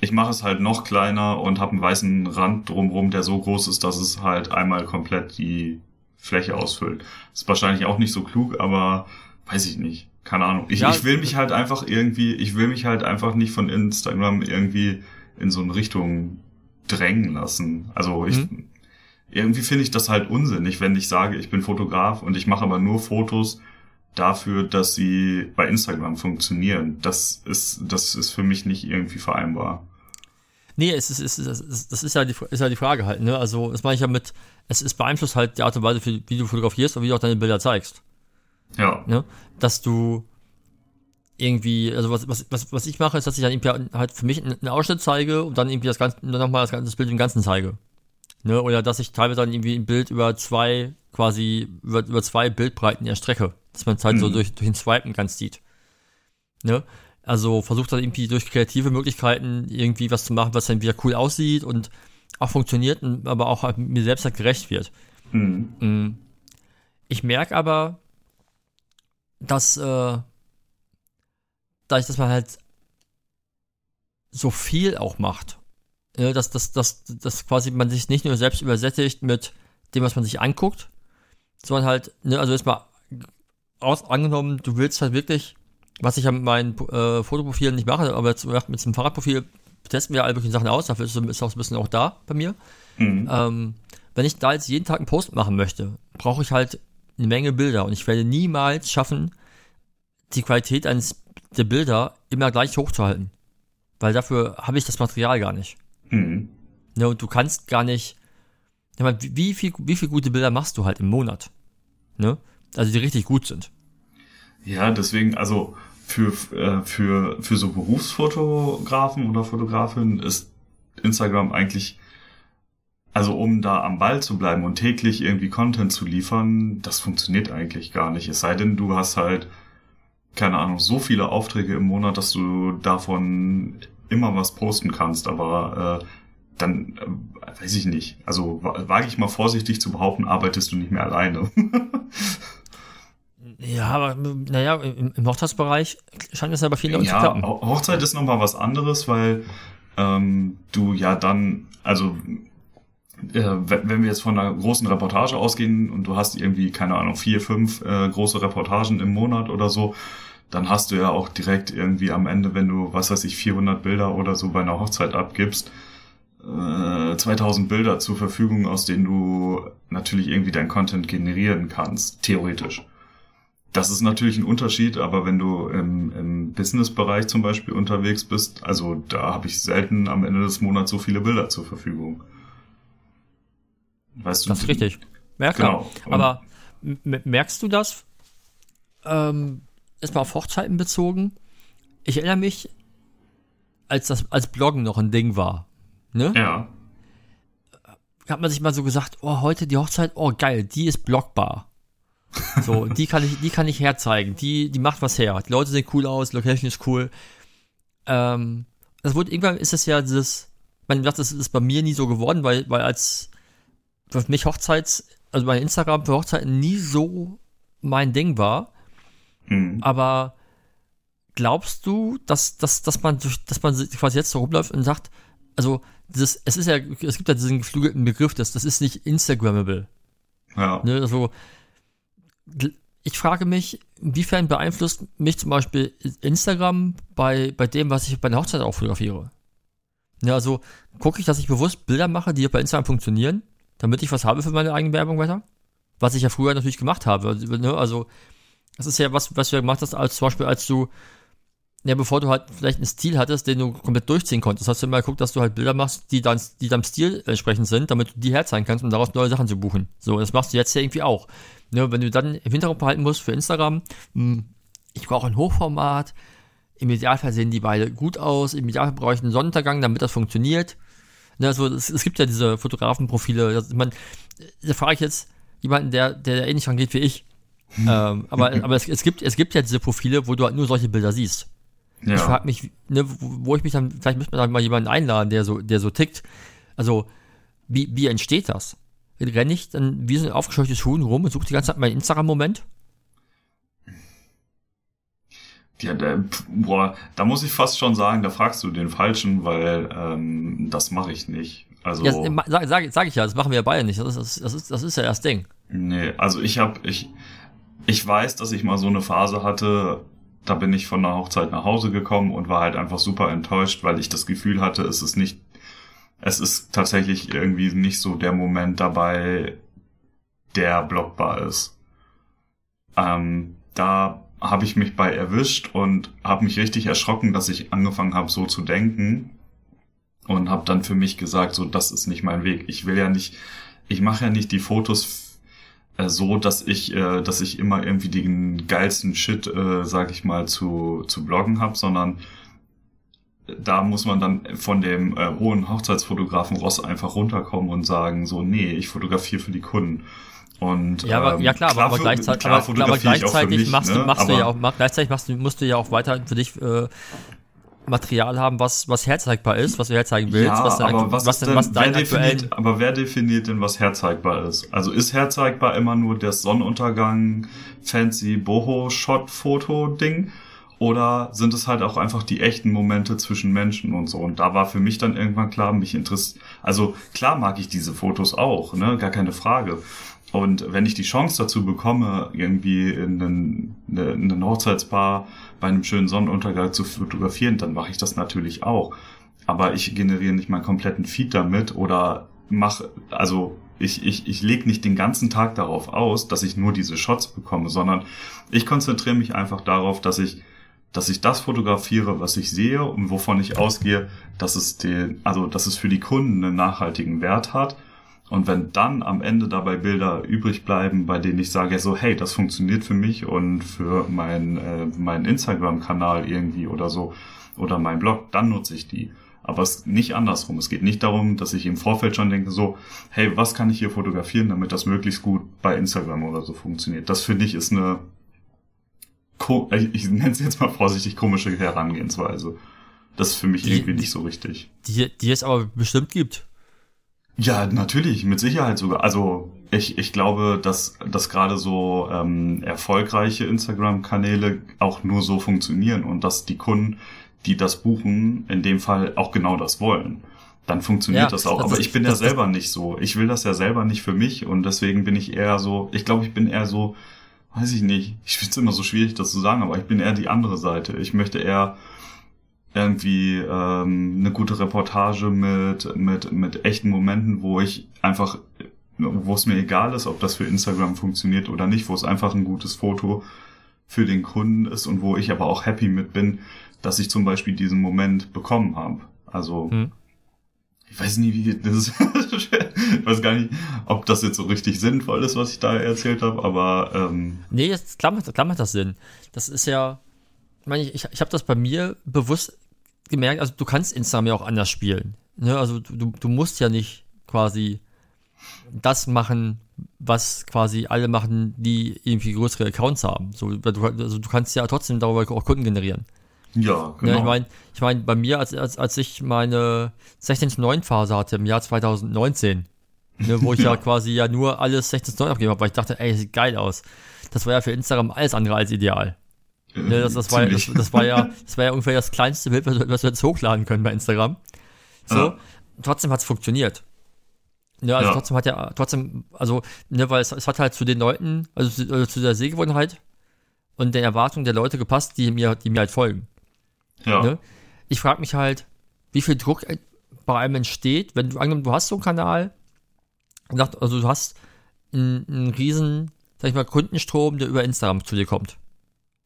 ich mache es halt noch kleiner und habe einen weißen Rand drumrum, der so groß ist, dass es halt einmal komplett die Fläche ausfüllt. Ist wahrscheinlich auch nicht so klug, aber weiß ich nicht. Keine Ahnung. Ich, ja, ich will mich halt einfach irgendwie, ich will mich halt einfach nicht von Instagram irgendwie in so eine Richtung drängen lassen. Also ich, mhm. irgendwie finde ich das halt unsinnig, wenn ich sage, ich bin Fotograf und ich mache aber nur Fotos dafür, dass sie bei Instagram funktionieren. Das ist, das ist für mich nicht irgendwie vereinbar. Nee, es ist, es ist, das ist ja die, ist ja die Frage halt, ne? Also, das meine ich ja mit, es ist beeinflusst halt die Art und Weise, wie du fotografierst und wie du auch deine Bilder zeigst. Ja. Ne? Dass du irgendwie, also was, was, was, was ich mache, ist, dass ich dann irgendwie halt für mich einen Ausschnitt zeige und dann irgendwie das Ganze, nochmal das, das Bild im Ganzen zeige. Ne? Oder dass ich teilweise dann irgendwie ein Bild über zwei, quasi über, über zwei Bildbreiten erstrecke. Dass man es halt mhm. so durch, durch den Swipen ganz sieht. Ne? Also versucht dann irgendwie durch kreative Möglichkeiten irgendwie was zu machen, was dann wieder cool aussieht und auch funktioniert, aber auch halt mir selbst halt gerecht wird. Mhm. Mm. Ich merke aber, dass, äh, dadurch, dass man halt so viel auch macht, äh, dass, dass, dass, dass quasi man sich nicht nur selbst übersättigt mit dem, was man sich anguckt, sondern halt, ne, also jetzt mal aus, angenommen, du willst halt wirklich, was ich an meinen äh, Fotoprofilen nicht mache, aber jetzt mit dem Fahrradprofil testen wir alle möglichen Sachen aus, dafür ist, ist auch ein bisschen auch da bei mir. Mhm. Ähm, wenn ich da jetzt jeden Tag einen Post machen möchte, brauche ich halt eine Menge Bilder und ich werde niemals schaffen, die Qualität eines der Bilder immer gleich hochzuhalten. Weil dafür habe ich das Material gar nicht. Mhm. Ne, und du kannst gar nicht. Ich meine, wie viel, wie viel gute Bilder machst du halt im Monat? Ne? Also die richtig gut sind. Ja, deswegen, also für, äh, für, für so Berufsfotografen oder Fotografinnen ist Instagram eigentlich, also um da am Ball zu bleiben und täglich irgendwie Content zu liefern, das funktioniert eigentlich gar nicht. Es sei denn, du hast halt, keine Ahnung, so viele Aufträge im Monat, dass du davon immer was posten kannst, aber äh, dann äh, weiß ich nicht. Also wage ich mal vorsichtig zu behaupten, arbeitest du nicht mehr alleine. Ja, aber naja, im, im Hochzeitsbereich scheint es aber viele ja, zu klappen. Hochzeit ist nochmal was anderes, weil ähm, du ja dann, also äh, wenn wir jetzt von einer großen Reportage ausgehen und du hast irgendwie, keine Ahnung, vier, fünf äh, große Reportagen im Monat oder so, dann hast du ja auch direkt irgendwie am Ende, wenn du, was weiß ich, 400 Bilder oder so bei einer Hochzeit abgibst, äh, 2000 Bilder zur Verfügung, aus denen du natürlich irgendwie dein Content generieren kannst, theoretisch. Das ist natürlich ein Unterschied, aber wenn du im, im Business-Bereich zum Beispiel unterwegs bist, also da habe ich selten am Ende des Monats so viele Bilder zur Verfügung. Weißt du? Das ist richtig. Ja, klar. Genau. Aber merkst du das? Ähm, erstmal auf Hochzeiten bezogen. Ich erinnere mich, als das als Bloggen noch ein Ding war. Ne? Ja. Hat man sich mal so gesagt, oh, heute die Hochzeit, oh geil, die ist blockbar. So, die kann ich, die kann ich herzeigen. Die, die macht was her. Die Leute sehen cool aus, Location ist cool. Ähm, das wurde, irgendwann ist es ja dieses, man sagt, das ist bei mir nie so geworden, weil, weil als für mich Hochzeits, also bei Instagram für Hochzeiten nie so mein Ding war. Mhm. Aber glaubst du, dass, dass, dass man, dass man quasi jetzt so rumläuft und sagt, also, dieses, es ist ja, es gibt ja diesen geflügelten Begriff, das, das ist nicht Instagrammable. Ja. Ne, also, ich frage mich, inwiefern beeinflusst mich zum Beispiel Instagram bei, bei dem, was ich bei der Hochzeit auch fotografiere? Ja, also gucke ich, dass ich bewusst Bilder mache, die bei Instagram funktionieren, damit ich was habe für meine eigene Werbung weiter. Was ich ja früher natürlich gemacht habe. Also, ne, also das ist ja was, was du ja gemacht hast, als zum Beispiel, als du, ja, bevor du halt vielleicht einen Stil hattest, den du komplett durchziehen konntest, hast du immer geguckt, dass du halt Bilder machst, die, dann, die deinem Stil entsprechend sind, damit du die herzeigen kannst, um daraus neue Sachen zu buchen. So, das machst du jetzt ja irgendwie auch. Ne, wenn du dann im Hintergrund behalten musst für Instagram, hm, ich brauche ein Hochformat, im Idealfall sehen die beide gut aus, im Idealfall brauche ich einen Sonnenuntergang, damit das funktioniert. Ne, also es, es gibt ja diese Fotografenprofile, das, man, da frage ich jetzt jemanden, der, der ähnlich rangeht wie ich. Hm. ähm, aber aber es, es, gibt, es gibt ja diese Profile, wo du halt nur solche Bilder siehst. Ja. Ich frage mich, ne, wo ich mich dann, vielleicht müsste man da mal jemanden einladen, der so, der so tickt. Also, wie, wie entsteht das? Renne ich dann wie so ein aufgescheuchtes Huhn rum und suche die ganze Zeit meinen Instagram-Moment? Ja, der, boah, da muss ich fast schon sagen, da fragst du den Falschen, weil ähm, das mache ich nicht. Also ja, sag, sag, sag ich ja, das machen wir ja beide nicht. Das ist, das ist, das ist ja das Ding. Nee, also ich habe, ich, ich weiß, dass ich mal so eine Phase hatte, da bin ich von der Hochzeit nach Hause gekommen und war halt einfach super enttäuscht, weil ich das Gefühl hatte, es ist nicht es ist tatsächlich irgendwie nicht so der Moment dabei, der blockbar ist. Ähm, da habe ich mich bei erwischt und habe mich richtig erschrocken, dass ich angefangen habe, so zu denken und habe dann für mich gesagt, so das ist nicht mein Weg. Ich will ja nicht, ich mache ja nicht die Fotos äh, so, dass ich, äh, dass ich immer irgendwie den geilsten Shit, äh, sag ich mal, zu zu bloggen habe, sondern da muss man dann von dem äh, hohen Hochzeitsfotografen Ross einfach runterkommen und sagen, so, nee, ich fotografiere für die Kunden. Und, ja, aber, ähm, ja klar, aber, gleichzeitig, aber, aber gleichzeitig mich, machst, ne? du, machst aber, du ja auch, gleichzeitig machst du, musst du ja auch weiter für dich äh, Material haben, was, was herzeigbar ist, was du herzeigen willst, ja, was, dein, aber was, was, denn, was dein definiert, Aber wer definiert denn, was herzeigbar ist? Also ist herzeigbar immer nur das Sonnenuntergang, fancy Boho-Shot-Foto-Ding? Oder sind es halt auch einfach die echten Momente zwischen Menschen und so? Und da war für mich dann irgendwann klar, mich interessiert, also klar mag ich diese Fotos auch, ne, gar keine Frage. Und wenn ich die Chance dazu bekomme, irgendwie in einen, in einen Hochzeitspaar bei einem schönen Sonnenuntergang zu fotografieren, dann mache ich das natürlich auch. Aber ich generiere nicht meinen kompletten Feed damit oder mache, also ich, ich, ich lege nicht den ganzen Tag darauf aus, dass ich nur diese Shots bekomme, sondern ich konzentriere mich einfach darauf, dass ich dass ich das fotografiere, was ich sehe und wovon ich ausgehe, dass es den, also dass es für die Kunden einen nachhaltigen Wert hat. Und wenn dann am Ende dabei Bilder übrig bleiben, bei denen ich sage, so, hey, das funktioniert für mich und für mein, äh, meinen Instagram-Kanal irgendwie oder so oder mein Blog, dann nutze ich die. Aber es nicht andersrum. Es geht nicht darum, dass ich im Vorfeld schon denke, so, hey, was kann ich hier fotografieren, damit das möglichst gut bei Instagram oder so funktioniert. Das finde ich ist eine ich nenne es jetzt mal vorsichtig, komische Herangehensweise. Das ist für mich die, irgendwie nicht so richtig. Die, die es aber bestimmt gibt. Ja, natürlich, mit Sicherheit sogar. Also ich, ich glaube, dass, dass gerade so ähm, erfolgreiche Instagram-Kanäle auch nur so funktionieren und dass die Kunden, die das buchen, in dem Fall auch genau das wollen. Dann funktioniert ja, das auch. Das Aber ich bin ja selber nicht so. Ich will das ja selber nicht für mich und deswegen bin ich eher so, ich glaube, ich bin eher so weiß ich nicht. Ich finde es immer so schwierig, das zu sagen, aber ich bin eher die andere Seite. Ich möchte eher irgendwie ähm, eine gute Reportage mit, mit, mit echten Momenten, wo ich einfach, wo es mir egal ist, ob das für Instagram funktioniert oder nicht, wo es einfach ein gutes Foto für den Kunden ist und wo ich aber auch happy mit bin, dass ich zum Beispiel diesen Moment bekommen habe. Also hm ich weiß nicht, wie das ist. Ich weiß gar nicht, ob das jetzt so richtig sinnvoll ist, was ich da erzählt habe, aber ähm Nee, jetzt klar macht, klar macht das Sinn. Das ist ja, ich meine, ich, ich habe das bei mir bewusst gemerkt, also du kannst Instagram ja auch anders spielen. Ne? Also du, du musst ja nicht quasi das machen, was quasi alle machen, die irgendwie größere Accounts haben. So, du, also du kannst ja trotzdem darüber auch Kunden generieren. Ja, genau. Ja, ich meine, ich mein, bei mir, als, als, als ich meine 16-9 Phase hatte im Jahr 2019, ne, wo ich ja. quasi ja nur alles 16-9 abgegeben habe, weil ich dachte, ey, sieht geil aus. Das war ja für Instagram alles andere als ideal. Ne, das, das, war, das, das, war ja, das war ja ungefähr das kleinste Bild, was wir jetzt hochladen können bei Instagram. So, ja. trotzdem hat's funktioniert. Ja, also ja. trotzdem hat ja, trotzdem, also, ne, weil es, es hat halt zu den Leuten, also zu, also zu der Sehgewohnheit und den Erwartungen der Leute gepasst, die mir, die mir halt folgen. Ja. Ne? Ich frage mich halt, wie viel Druck bei einem entsteht, wenn du angenommen, du hast so einen Kanal, also du hast einen, einen riesen, sag ich mal, Kundenstrom, der über Instagram zu dir kommt.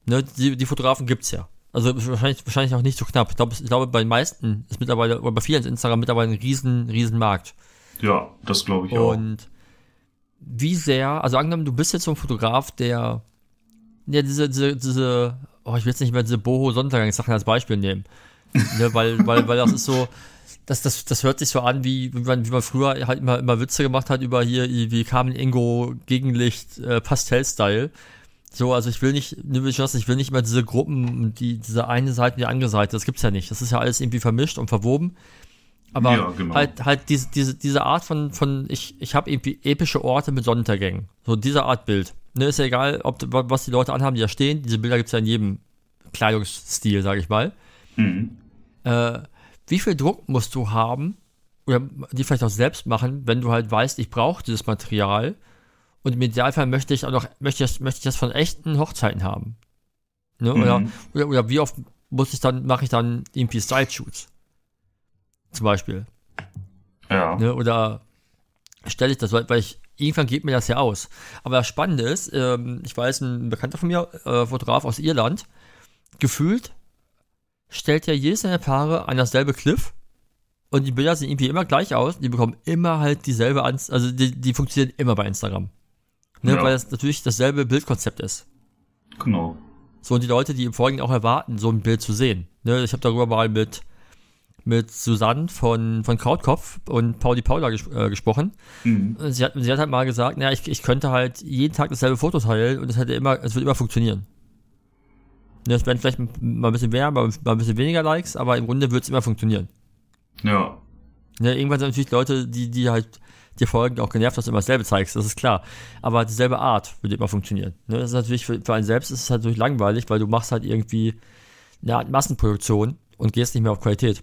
Ne? Die, die Fotografen gibt's ja. Also wahrscheinlich, wahrscheinlich auch nicht so knapp. Ich glaube, ich glaube, bei den meisten ist mittlerweile, oder bei vielen ist Instagram mittlerweile ein riesen, riesen Markt. Ja, das glaube ich auch. Und wie sehr, also angenommen, du bist jetzt so ein Fotograf, der, der diese, diese, diese oh, ich will jetzt nicht mehr diese Boho-Sonntagssachen als Beispiel nehmen. Ne, weil, weil, weil das ist so, das, das, das hört sich so an, wie, wie, man, wie man früher halt immer, immer Witze gemacht hat über hier, wie Carmen Ingo Gegenlicht äh, Pastell-Style. So, also ich will nicht, ne, ich will nicht immer diese Gruppen, die, diese eine Seite und die andere Seite, das gibt's ja nicht. Das ist ja alles irgendwie vermischt und verwoben. Aber ja, genau. halt, halt diese, diese, diese Art von, von ich, ich habe irgendwie epische Orte mit Sonnenuntergängen. So diese Art Bild. Ne, ist ja egal, ob, was die Leute anhaben, die da stehen. Diese Bilder gibt es ja in jedem Kleidungsstil, sage ich mal. Mhm. Äh, wie viel Druck musst du haben, oder die vielleicht auch selbst machen, wenn du halt weißt, ich brauche dieses Material und im Idealfall möchte ich auch noch, möchte ich das, möchte ich das von echten Hochzeiten haben. Ne? Mhm. Oder, oder, oder, wie oft muss ich dann, mache ich dann irgendwie Style-Shoots? Zum Beispiel. Ja. Ne? Oder stelle ich das, weil, weil ich irgendwann geht mir das ja aus. Aber das Spannende ist, ähm, ich weiß, ein Bekannter von mir, äh, Fotograf aus Irland, gefühlt stellt ja jedes seiner Paare an dasselbe Cliff und die Bilder sehen irgendwie immer gleich aus. Die bekommen immer halt dieselbe Anz also die, die funktionieren immer bei Instagram. Ne, ja. Weil das natürlich dasselbe Bildkonzept ist. Genau. So, und die Leute, die im Folgenden auch erwarten, so ein Bild zu sehen. Ne, ich habe darüber mal mit mit Susanne von, von Krautkopf und Pauli Paula ges äh, gesprochen. Mhm. Sie, hat, sie hat halt mal gesagt, naja, ich, ich könnte halt jeden Tag dasselbe Foto teilen und es hätte immer, es wird immer funktionieren. Es werden vielleicht mal ein bisschen mehr, mal, ein bisschen weniger Likes, aber im Grunde wird es immer funktionieren. Ja. ja. Irgendwann sind natürlich Leute, die, die halt dir folgen, auch genervt, dass du immer dasselbe zeigst, das ist klar. Aber dieselbe Art wird immer funktionieren. Ne? Das ist natürlich für, für einen selbst ist es halt natürlich langweilig, weil du machst halt irgendwie eine Art Massenproduktion und gehst nicht mehr auf Qualität.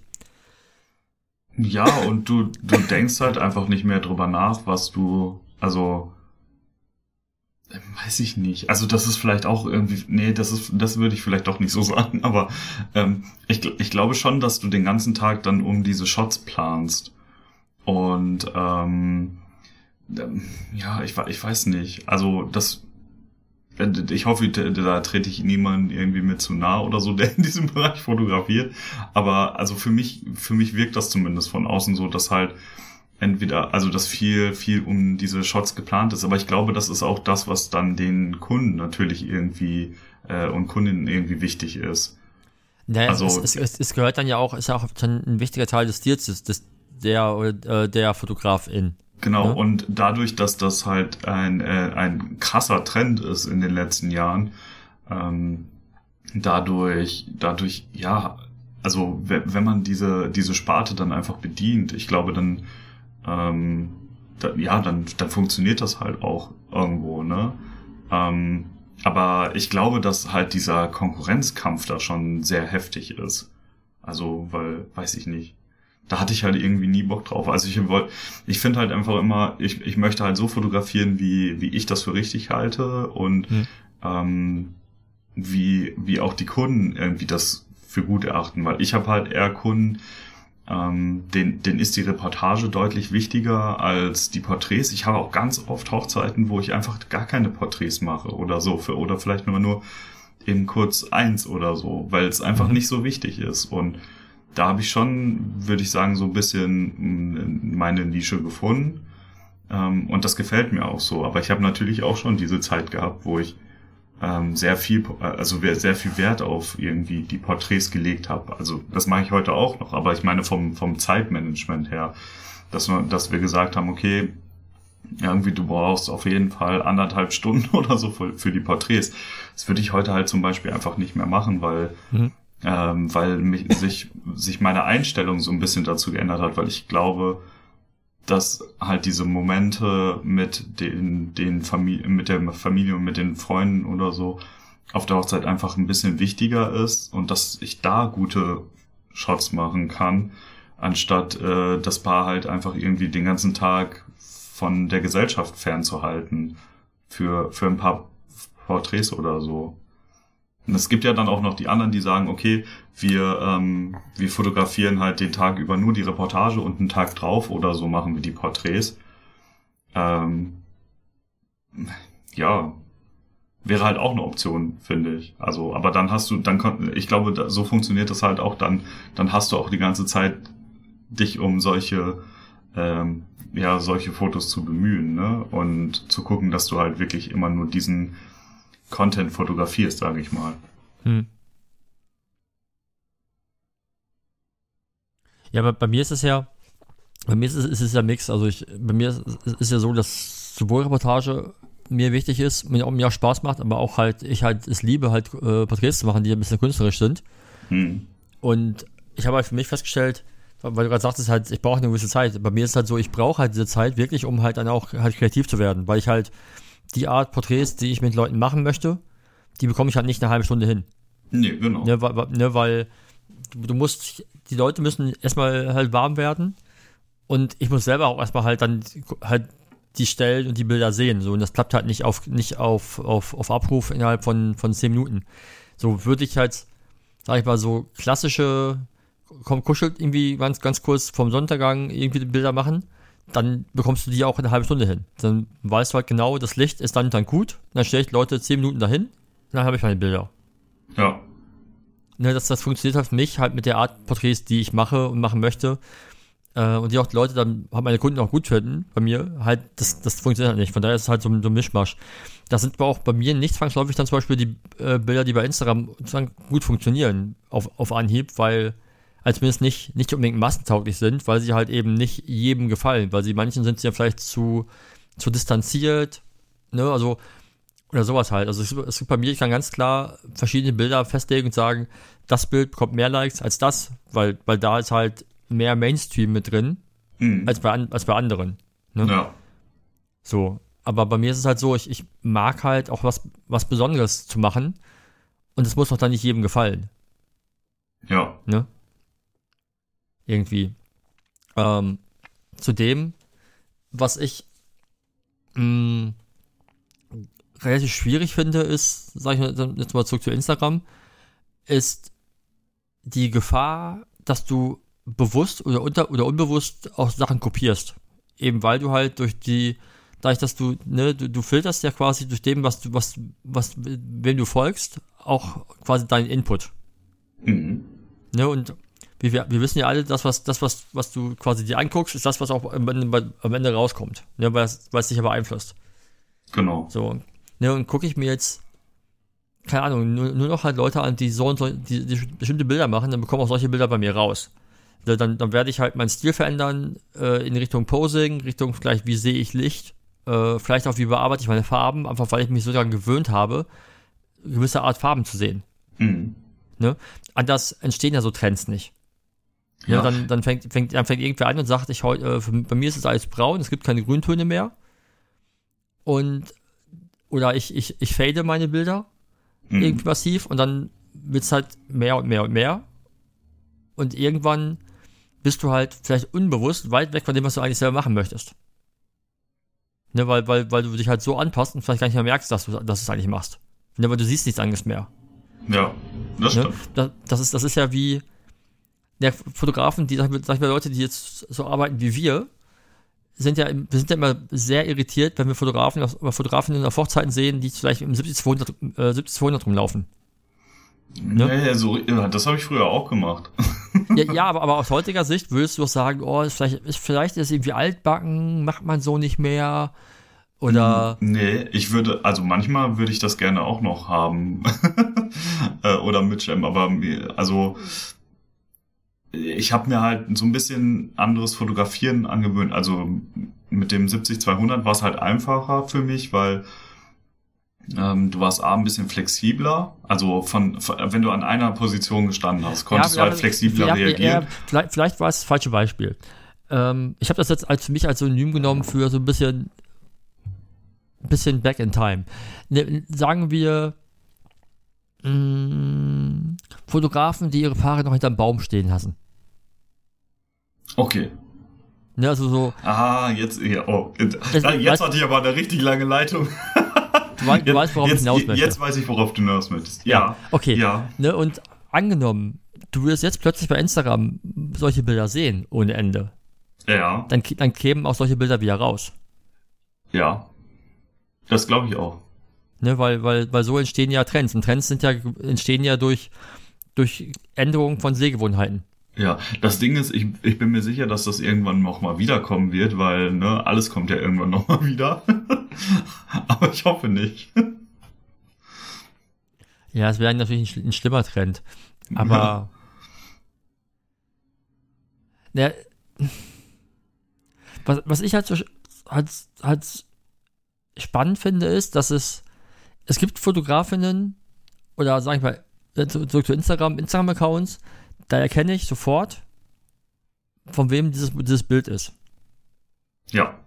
Ja, und du, du denkst halt einfach nicht mehr drüber nach, was du, also, weiß ich nicht. Also das ist vielleicht auch irgendwie, nee, das ist, das würde ich vielleicht doch nicht so sagen, aber ähm, ich, ich glaube schon, dass du den ganzen Tag dann um diese Shots planst. Und ähm, ähm ja, ich, ich weiß nicht. Also das ich hoffe, da trete ich niemanden irgendwie mit zu nah oder so, der in diesem Bereich fotografiert. Aber also für mich, für mich wirkt das zumindest von außen so, dass halt entweder, also dass viel, viel um diese Shots geplant ist. Aber ich glaube, das ist auch das, was dann den Kunden natürlich irgendwie äh, und Kundinnen irgendwie wichtig ist. Naja, also, es, es, es, gehört dann ja auch, ist ja auch ein wichtiger Teil des Stils des, der oder äh, der Fotografin. Genau, ja? und dadurch, dass das halt ein, äh, ein krasser Trend ist in den letzten Jahren, ähm, dadurch, dadurch, ja, also wenn man diese, diese Sparte dann einfach bedient, ich glaube, dann, ähm, da, ja, dann, dann funktioniert das halt auch irgendwo, ne? Ähm, aber ich glaube, dass halt dieser Konkurrenzkampf da schon sehr heftig ist. Also, weil, weiß ich nicht da hatte ich halt irgendwie nie Bock drauf. Also ich wollte, ich finde halt einfach immer, ich, ich möchte halt so fotografieren, wie, wie ich das für richtig halte und mhm. ähm, wie, wie auch die Kunden irgendwie das für gut erachten, weil ich habe halt eher Kunden, ähm, den, den ist die Reportage deutlich wichtiger als die Porträts. Ich habe auch ganz oft Hochzeiten, wo ich einfach gar keine Porträts mache oder so, für, oder vielleicht nur, nur in kurz eins oder so, weil es einfach mhm. nicht so wichtig ist und da habe ich schon, würde ich sagen, so ein bisschen meine Nische gefunden. Ähm, und das gefällt mir auch so. Aber ich habe natürlich auch schon diese Zeit gehabt, wo ich ähm, sehr viel, also sehr viel Wert auf irgendwie die Porträts gelegt habe. Also das mache ich heute auch noch, aber ich meine vom, vom Zeitmanagement her, dass wir, dass wir gesagt haben, okay, irgendwie du brauchst auf jeden Fall anderthalb Stunden oder so für, für die Porträts. Das würde ich heute halt zum Beispiel einfach nicht mehr machen, weil mhm ähm, weil mich, sich, sich meine Einstellung so ein bisschen dazu geändert hat, weil ich glaube, dass halt diese Momente mit den, den Familie, mit der Familie und mit den Freunden oder so auf der Hochzeit einfach ein bisschen wichtiger ist und dass ich da gute Shots machen kann, anstatt äh, das Paar halt einfach irgendwie den ganzen Tag von der Gesellschaft fernzuhalten für, für ein paar Porträts oder so. Und es gibt ja dann auch noch die anderen, die sagen, okay, wir, ähm, wir fotografieren halt den Tag über nur die Reportage und einen Tag drauf oder so machen wir die Porträts. Ähm, ja, wäre halt auch eine Option, finde ich. Also, aber dann hast du, dann ich glaube, so funktioniert das halt auch dann, dann hast du auch die ganze Zeit dich um solche, ähm, ja, solche Fotos zu bemühen, ne? Und zu gucken, dass du halt wirklich immer nur diesen Content fotografierst, sage ich mal. Hm. Ja, aber bei mir ist es ja, bei mir ist es, ist es ja Mix. Also ich, bei mir ist, es ja so, dass sowohl Reportage mir wichtig ist, mir auch, mir auch Spaß macht, aber auch halt, ich halt es liebe, halt äh, Porträts zu machen, die ein bisschen künstlerisch sind. Hm. Und ich habe halt für mich festgestellt, weil du gerade sagtest, halt, ich brauche eine gewisse Zeit. Bei mir ist es halt so, ich brauche halt diese Zeit wirklich, um halt dann auch halt kreativ zu werden, weil ich halt die Art Porträts, die ich mit Leuten machen möchte, die bekomme ich halt nicht eine halbe Stunde hin. Nee, genau. Ne, weil, ne, weil du, du, musst, die Leute müssen erstmal halt warm werden und ich muss selber auch erstmal halt dann halt die Stellen und die Bilder sehen. So, und das klappt halt nicht auf, nicht auf, auf, auf Abruf innerhalb von, von zehn Minuten. So würde ich halt, sag ich mal, so klassische, komm, kuschelt irgendwie ganz, ganz kurz vom Sonntaggang irgendwie die Bilder machen dann bekommst du die auch in einer halben Stunde hin. Dann weißt du halt genau, das Licht ist dann dann gut. Dann stelle ich Leute zehn Minuten dahin, dann habe ich meine Bilder. Ja. Ne, das, das funktioniert halt für mich halt mit der Art Porträts, die ich mache und machen möchte. Äh, und die auch die Leute dann, haben meine Kunden auch gut finden, bei mir, halt, das, das funktioniert halt nicht. Von daher ist es halt so, so ein Mischmasch. Das sind aber auch bei mir nicht zwangsläufig dann zum Beispiel die äh, Bilder, die bei Instagram gut funktionieren auf, auf Anhieb, weil als zumindest nicht, nicht unbedingt massentauglich sind, weil sie halt eben nicht jedem gefallen, weil sie manchen sind sie ja vielleicht zu, zu distanziert, ne, also, oder sowas halt. Also es, es gibt bei mir, ich kann ganz klar verschiedene Bilder festlegen und sagen, das Bild bekommt mehr Likes als das, weil, weil da ist halt mehr Mainstream mit drin, Mhm. als bei, als bei anderen. Ne? Ja. So. Aber bei mir ist es halt so, ich, ich mag halt auch was, was Besonderes zu machen. Und es muss doch dann nicht jedem gefallen. Ja. Ne? Irgendwie. Ähm, zudem, was ich mh, relativ schwierig finde, ist, sag ich mal, jetzt mal zurück zu Instagram, ist die Gefahr, dass du bewusst oder unter oder unbewusst auch Sachen kopierst. Eben weil du halt durch die, dadurch, dass du, ne, du, du filterst ja quasi durch dem, was du, was, was, wem du folgst, auch quasi deinen Input. Mhm. Ne, und wir, wir, wir wissen ja alle, das, was, das, was, was du quasi dir anguckst, ist das, was auch am Ende, am Ende rauskommt. Ne, weil es, dich ja beeinflusst. Genau. So. Ne, und gucke ich mir jetzt, keine Ahnung, nur, nur noch halt Leute an, die so und so, die, die bestimmte Bilder machen, dann bekommen auch solche Bilder bei mir raus. Dann, dann werde ich halt meinen Stil verändern, äh, in Richtung Posing, Richtung vielleicht, wie sehe ich Licht, äh, vielleicht auch, wie bearbeite ich meine Farben, einfach weil ich mich so daran gewöhnt habe, gewisse Art Farben zu sehen. Mhm. Ne? Anders entstehen ja so Trends nicht. Ja, Ja. dann, dann, fängt, fängt, dann fängt irgendwer an und sagt, ich, äh, bei mir ist es alles braun, es gibt keine Grüntöne mehr. Und, oder ich, ich, ich fade meine Bilder Mhm. irgendwie massiv und dann wird es halt mehr und mehr und mehr. Und irgendwann bist du halt vielleicht unbewusst weit weg von dem, was du eigentlich selber machen möchtest. Ne, weil, weil, weil du dich halt so anpasst und vielleicht gar nicht mehr merkst, dass du, dass du es eigentlich machst. Ne, weil du siehst nichts anderes mehr. Ja. Das Ne? stimmt. Das, das, ist, das ist ja wie der Fotografen, die, sag ich mal, sag ich mal, Leute, die jetzt so arbeiten wie wir, sind ja, wir sind ja immer sehr irritiert, wenn wir Fotografen, oder Fotografinnen auf Hochzeiten sehen, die vielleicht im 70 200, äh, 70 200 rumlaufen. Ne? Ja, ja, so, ja, das habe ich früher auch gemacht. Ja, ja aber, aber aus heutiger Sicht würdest du auch sagen, oh, ist vielleicht, ist vielleicht ist irgendwie altbacken, macht man so nicht mehr. Oder, Nee, ich würde, also manchmal würde ich das gerne auch noch haben. Äh, Oder mitschleppen, aber mir- also ich habe mir halt so ein bisschen anderes Fotografieren angewöhnt. Also mit dem 70-200 war es halt einfacher für mich, weil ähm, du warst A, ein bisschen flexibler. Also von, von, wenn du an einer Position gestanden hast, konntest Ja, du halt flexibler ja, reagieren. Ja, vielleicht, vielleicht war es das falsche Beispiel. Ähm, ich habe das jetzt als für mich als Synonym genommen für so ein bisschen, bisschen back in time. Ne, sagen wir mh, Fotografen, die ihre Paare noch hinterm Baum stehen lassen. Okay. Ne, also so, Ah, jetzt, ja, oh, Es- jetzt weißt- hatte ich aber eine richtig lange Leitung. du, weißt, du weißt, worauf jetzt, ich hinaus möchte. Jetzt weiß ich, worauf du hinaus möchtest. Ja. Okay. Ja. Ne, und angenommen, du wirst jetzt plötzlich bei Instagram solche Bilder sehen, ohne Ende. Ja. Dann, dann kämen auch solche Bilder wieder raus. Ja. Das glaube ich auch. Ne, weil, weil, weil so entstehen ja Trends. Und Trends sind ja, entstehen ja durch, durch Änderungen von Sehgewohnheiten. Ja, das Ding ist, ich, ich bin mir sicher, dass das irgendwann noch mal wiederkommen wird, weil ne, alles kommt ja irgendwann noch mal wieder. Aber ich hoffe nicht. Ja, es wäre natürlich ein, ein schlimmer Trend. Aber. Ja. was, was ich halt so halt, halt spannend finde, ist, dass es. Es gibt Fotografinnen oder sag ich mal, äh, zu- zurück zu Instagram, Instagram-Accounts, da erkenne ich sofort, von wem dieses, dieses Bild ist. Ja,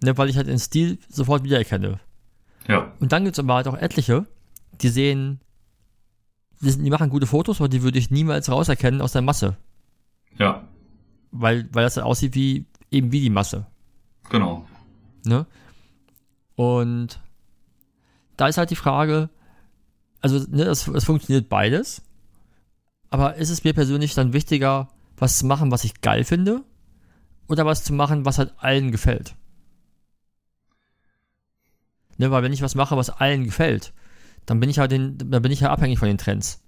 Ne, weil ich halt den Stil sofort wiedererkenne. ja, Und dann gibt es aber halt auch etliche, die sehen, die, sind, die machen gute Fotos, aber die würde ich niemals rauserkennen aus der Masse. ja, Weil, weil das halt aussieht wie, eben wie die Masse. genau. Ne? Und da ist halt die Frage, also, ne, es, es funktioniert beides. Aber ist es mir persönlich dann wichtiger, was zu machen, was ich geil finde? Oder was zu machen, was halt allen gefällt? Ne, weil wenn ich was mache, was allen gefällt, dann bin ich halt den, dann bin ich ja abhängig von den Trends.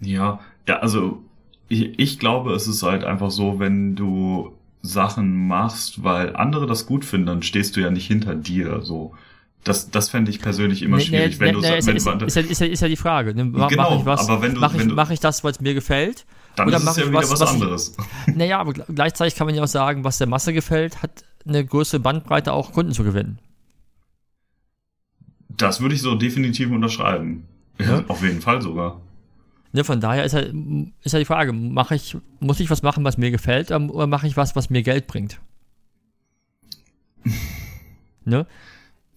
Ja, ja, also ich, ich glaube, es ist halt einfach so, wenn du Sachen machst, weil andere das gut finden, dann stehst du ja nicht hinter dir. So, das, das fände ich persönlich immer schwierig, wenn du sa- ist, ist, ist, ja, ist, die Frage. Ne? Genau, mach ich was, aber wenn du- mach ich, wenn du- mach ich das, was mir gefällt? Dann Oder ist es ja ich wieder was- was, was ich- anderes. Naja, aber gl- gleichzeitig kann man ja auch sagen, was der Masse gefällt, hat eine größere Bandbreite auch Kunden zu gewinnen. Das würde ich so definitiv unterschreiben. Ja. Auf jeden Fall sogar. Ne, von daher ist ja, ist ja die Frage, mache ich, muss ich was machen, was mir gefällt, ähm, oder mache ich was, was mir Geld bringt? ne?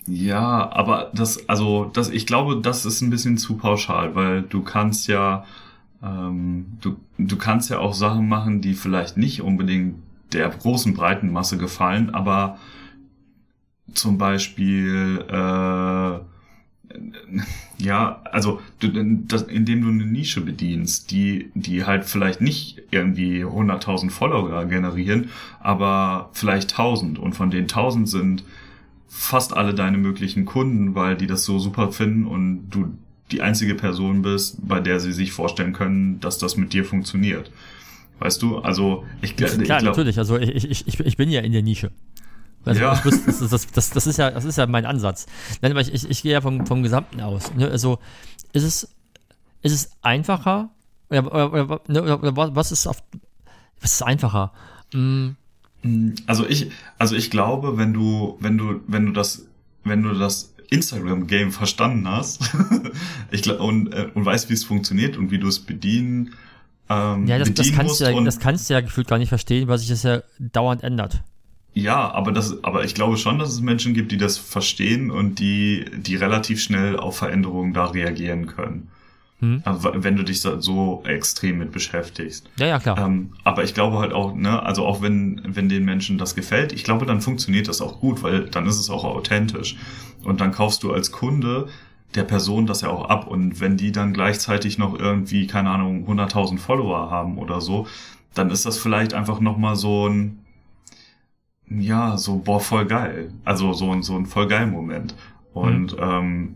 Ja, aber das, also, das, ich glaube, das ist ein bisschen zu pauschal, weil du kannst ja, ähm, du, du kannst ja auch Sachen machen, die vielleicht nicht unbedingt der großen breiten Masse gefallen, aber zum Beispiel, äh, ja, also du, das, indem du eine Nische bedienst, die, die halt vielleicht nicht irgendwie 100.000 Follower generieren, aber vielleicht 1.000 und von den 1.000 sind fast alle deine möglichen Kunden, weil die das so super finden und du die einzige Person bist, bei der sie sich vorstellen können, dass das mit dir funktioniert. Weißt du? Also ich, Klar, ich glaube, natürlich. Also ich, ich, ich, ich bin ja in der Nische. Also Ja. muss, das, das, das, das, ist ja, das ist ja mein Ansatz. Nein, aber ich, ich, ich gehe ja vom, vom Gesamten aus. Ne? Also ist es, ist es einfacher? Oder, oder, oder, ne, oder, oder was ist auf, was ist einfacher? Hm, Also ich, also ich glaube, wenn du, wenn du, wenn du das, wenn du das Instagram-Game verstanden hast, ich glaub, und, äh, und weißt, wie es funktioniert und wie du es bedienen, ähm, ja, das, das, kannst musst du ja, das kannst du ja gefühlt gar nicht verstehen, weil sich das ja dauernd ändert. ja, aber das, aber ich glaube schon, dass es Menschen gibt, die das verstehen und die, die relativ schnell auf Veränderungen da reagieren können. Hm? Also, wenn du dich so- so extrem mit beschäftigst. Ja, ja, klar. Ähm, aber ich glaube halt auch, ne, also auch wenn, wenn den Menschen das gefällt, ich glaube, dann funktioniert das auch gut, weil dann ist es auch authentisch. Und dann kaufst du als Kunde der Person das ja auch ab. Und wenn die dann gleichzeitig noch irgendwie, keine Ahnung, 100.000 Follower haben oder so, dann ist das vielleicht einfach nochmal so ein, ja, so, boah, voll geil. Also so ein, so ein voll geil Moment. Und ähm,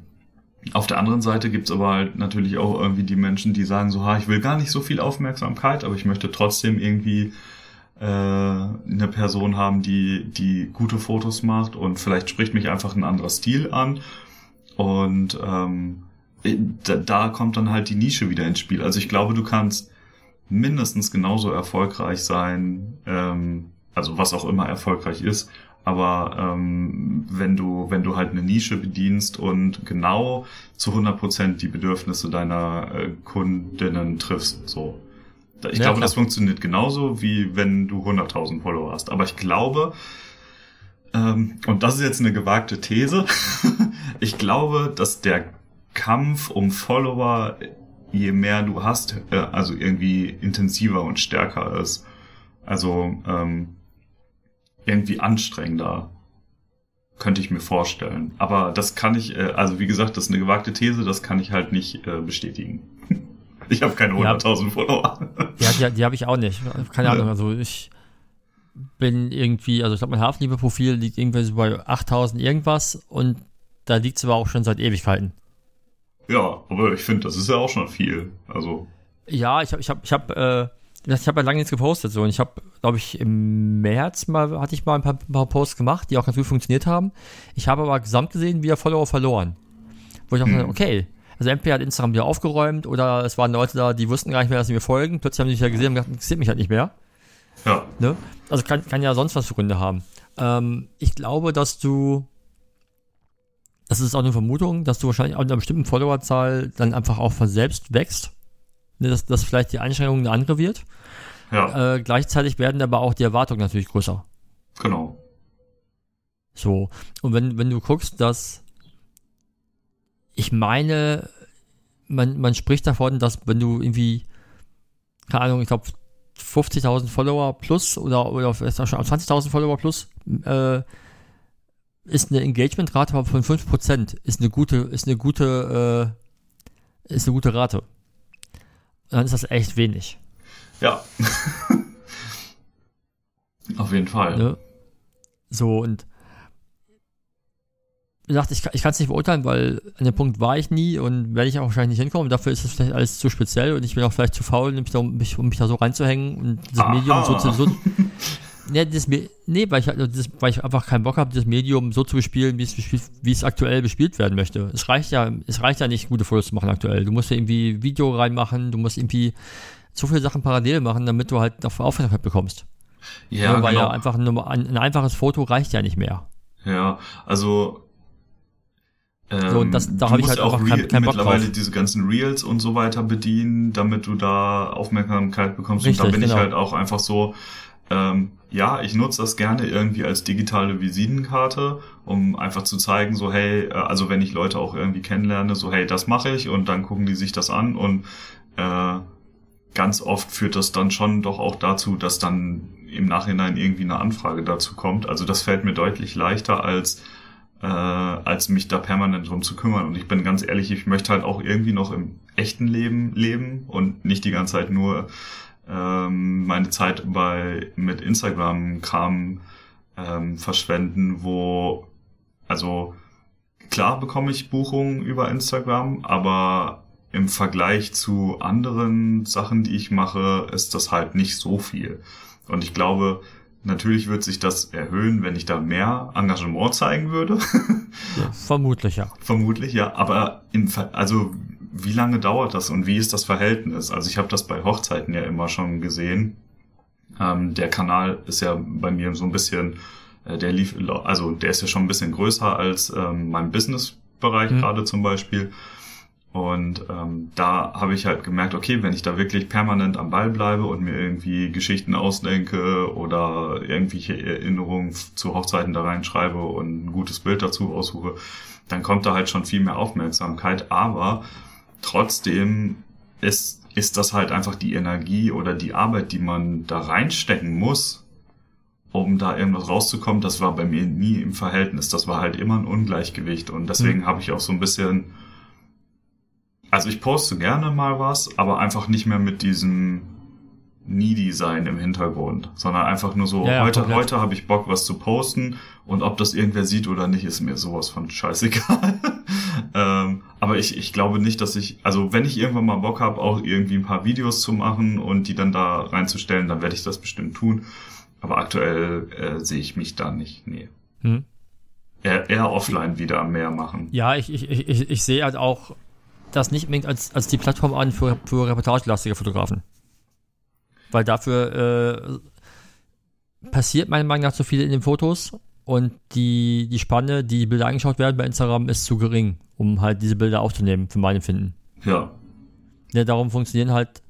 auf der anderen Seite gibt's aber halt natürlich auch irgendwie die Menschen, die sagen so, ha, ich will gar nicht so viel Aufmerksamkeit, aber ich möchte trotzdem irgendwie äh, eine Person haben, die, die gute Fotos macht und vielleicht spricht mich einfach ein anderer Stil an. Und ähm, da, da kommt dann halt die Nische wieder ins Spiel. Also ich glaube, du kannst mindestens genauso erfolgreich sein, ähm, also was auch immer erfolgreich ist, aber ähm, wenn du wenn du halt eine Nische bedienst und genau zu 100% die Bedürfnisse deiner äh, Kundinnen triffst, so. Ich Ja, glaube, klar. das funktioniert genauso wie wenn du 100.000 Follower hast. Aber ich glaube, ähm, und das ist jetzt eine gewagte These, ich glaube, dass der Kampf um Follower, je mehr du hast, äh, also irgendwie intensiver und stärker ist. Also ähm, irgendwie anstrengender, könnte ich mir vorstellen. Aber das kann ich, äh, also wie gesagt, das ist eine gewagte These, das kann ich halt nicht äh, bestätigen. Ich habe keine Ja. 100.000 Follower. Ja, die, die habe ich auch nicht. Keine Ja. Ahnung, also ich bin irgendwie, also ich glaube, mein Hafenliebe-Profil liegt irgendwie so bei 8000 irgendwas und da liegt es aber auch schon seit Ewigkeiten. Ja, aber ich finde, das ist ja auch schon viel. Also, Ja, ich habe, ich habe, ich habe, äh, ich habe ja lange nichts gepostet so und ich habe, glaube ich, im März mal hatte ich mal ein paar, ein paar Posts gemacht, die auch ganz gut funktioniert haben. Ich habe aber gesamt gesehen wieder Follower verloren, wo ich dachte, Hm. okay. Also entweder hat Instagram wieder aufgeräumt oder es waren Leute da, die wussten gar nicht mehr, dass sie mir folgen. Plötzlich haben sie sich ja gesehen und gedacht, interessiert mich halt nicht mehr. ja. Ne? Also kann, kann ja sonst was für Gründe haben. Ähm, ich glaube, dass du, das ist auch eine Vermutung, dass du wahrscheinlich auch in einer bestimmten Followerzahl dann einfach auch von selbst wächst. Dass, dass vielleicht die Einschränkung eine andere wird. Ja, Äh, gleichzeitig werden aber auch die Erwartungen natürlich größer. genau. So. Und wenn, wenn du guckst, dass ich meine, man, man spricht davon, dass wenn du irgendwie, keine Ahnung, ich glaube 50.000 Follower plus oder, oder vielleicht auch schon 20.000 Follower plus, äh, ist eine Engagementrate von 5%, ist eine gute, ist eine gute, äh, ist eine gute Rate. Dann ist das echt wenig. Ja. Auf jeden Fall. Ne? So, und wie gesagt, ich, kann- ich kann es nicht beurteilen, weil an dem Punkt war ich nie und werde ich auch wahrscheinlich nicht hinkommen. Dafür ist es vielleicht alles zu speziell und ich bin auch vielleicht zu faul, mich da, um, mich, um mich da so reinzuhängen und das Aha. Medium so zu. So, nee, das, nee weil, ich, halt- das, weil ich einfach keinen Bock habe, das Medium so zu bespielen, wie es, bespielt, wie es aktuell bespielt werden möchte. Es reicht ja, es reicht ja nicht, gute Fotos zu machen aktuell. Du musst ja irgendwie Video reinmachen, du musst irgendwie so viele Sachen parallel machen, damit du halt auf Aufmerksamkeit bekommst. Ja, Ja, weil genau. ja einfach ein, ein, ein einfaches Foto reicht ja nicht mehr. Ja, also ähm, So, und das- da du hab ich halt auch auch kein- keinen Bock mittlerweile drauf. diese ganzen Reels und so weiter bedienen, damit du da Aufmerksamkeit bekommst. und Richtig, da bin ich genau. halt auch einfach so, ähm, ja, ich nutze das gerne irgendwie als digitale Visitenkarte, um einfach zu zeigen, so hey, äh, also wenn ich Leute auch irgendwie kennenlerne, so hey, das mache ich und dann gucken die sich das an und äh, ganz oft führt das dann schon doch auch dazu, dass dann im Nachhinein irgendwie eine Anfrage dazu kommt. Also das fällt mir deutlich leichter als äh, als mich da permanent drum zu kümmern. Und ich bin ganz ehrlich, ich möchte halt auch irgendwie noch im echten Leben leben und nicht die ganze Zeit nur ähm, meine Zeit bei mit Instagram-Kram ähm, verschwenden, wo also klar bekomme ich Buchungen über Instagram, aber im Vergleich zu anderen Sachen, die ich mache, ist das halt nicht so viel. Und ich glaube, natürlich wird sich das erhöhen, wenn ich da mehr Engagement zeigen würde. Vermutlich ja. Vermutlich, ja. Aber im Ver also wie lange dauert das und wie ist das Verhältnis? Also ich habe das bei Hochzeiten ja immer schon gesehen. Ähm, der Kanal ist ja bei mir so ein bisschen, äh, der lief, also der ist ja schon ein bisschen größer als ähm, mein Businessbereich Mhm. gerade zum Beispiel. Und ähm, da habe ich halt gemerkt, okay, wenn ich da wirklich permanent am Ball bleibe und mir irgendwie Geschichten ausdenke oder irgendwelche Erinnerungen zu Hochzeiten da reinschreibe und ein gutes Bild dazu aussuche, dann kommt da halt schon viel mehr Aufmerksamkeit. Aber trotzdem ist, ist das halt einfach die Energie oder die Arbeit, die man da reinstecken muss, um da irgendwas rauszukommen. Das war bei mir nie im Verhältnis. Das war halt immer ein Ungleichgewicht. Und deswegen habe ich auch so ein bisschen also ich poste gerne mal was, aber einfach nicht mehr mit diesem Needy-Sein im Hintergrund, sondern einfach nur so, Ja, heute, komplett. heute habe ich Bock, was zu posten und ob das irgendwer sieht oder nicht, ist mir sowas von scheißegal. ähm, aber ich, ich glaube nicht, dass ich, also wenn ich irgendwann mal Bock habe, auch irgendwie ein paar Videos zu machen und die dann da reinzustellen, dann werde ich das bestimmt tun. Aber aktuell äh, sehe ich mich da nicht, nee. Hm. Eher, eher offline wieder mehr machen. Ja, ich, ich, ich, ich- ich sehe halt auch das nicht unbedingt als, als die Plattform an für, für reportagelastige Fotografen. Weil dafür äh, passiert meiner Meinung nach zu viel in den Fotos und die, die Spanne, die Bilder angeschaut werden bei Instagram, ist zu gering, um halt diese Bilder aufzunehmen, für mein Empfinden. Ja, Ja, darum funktionieren halt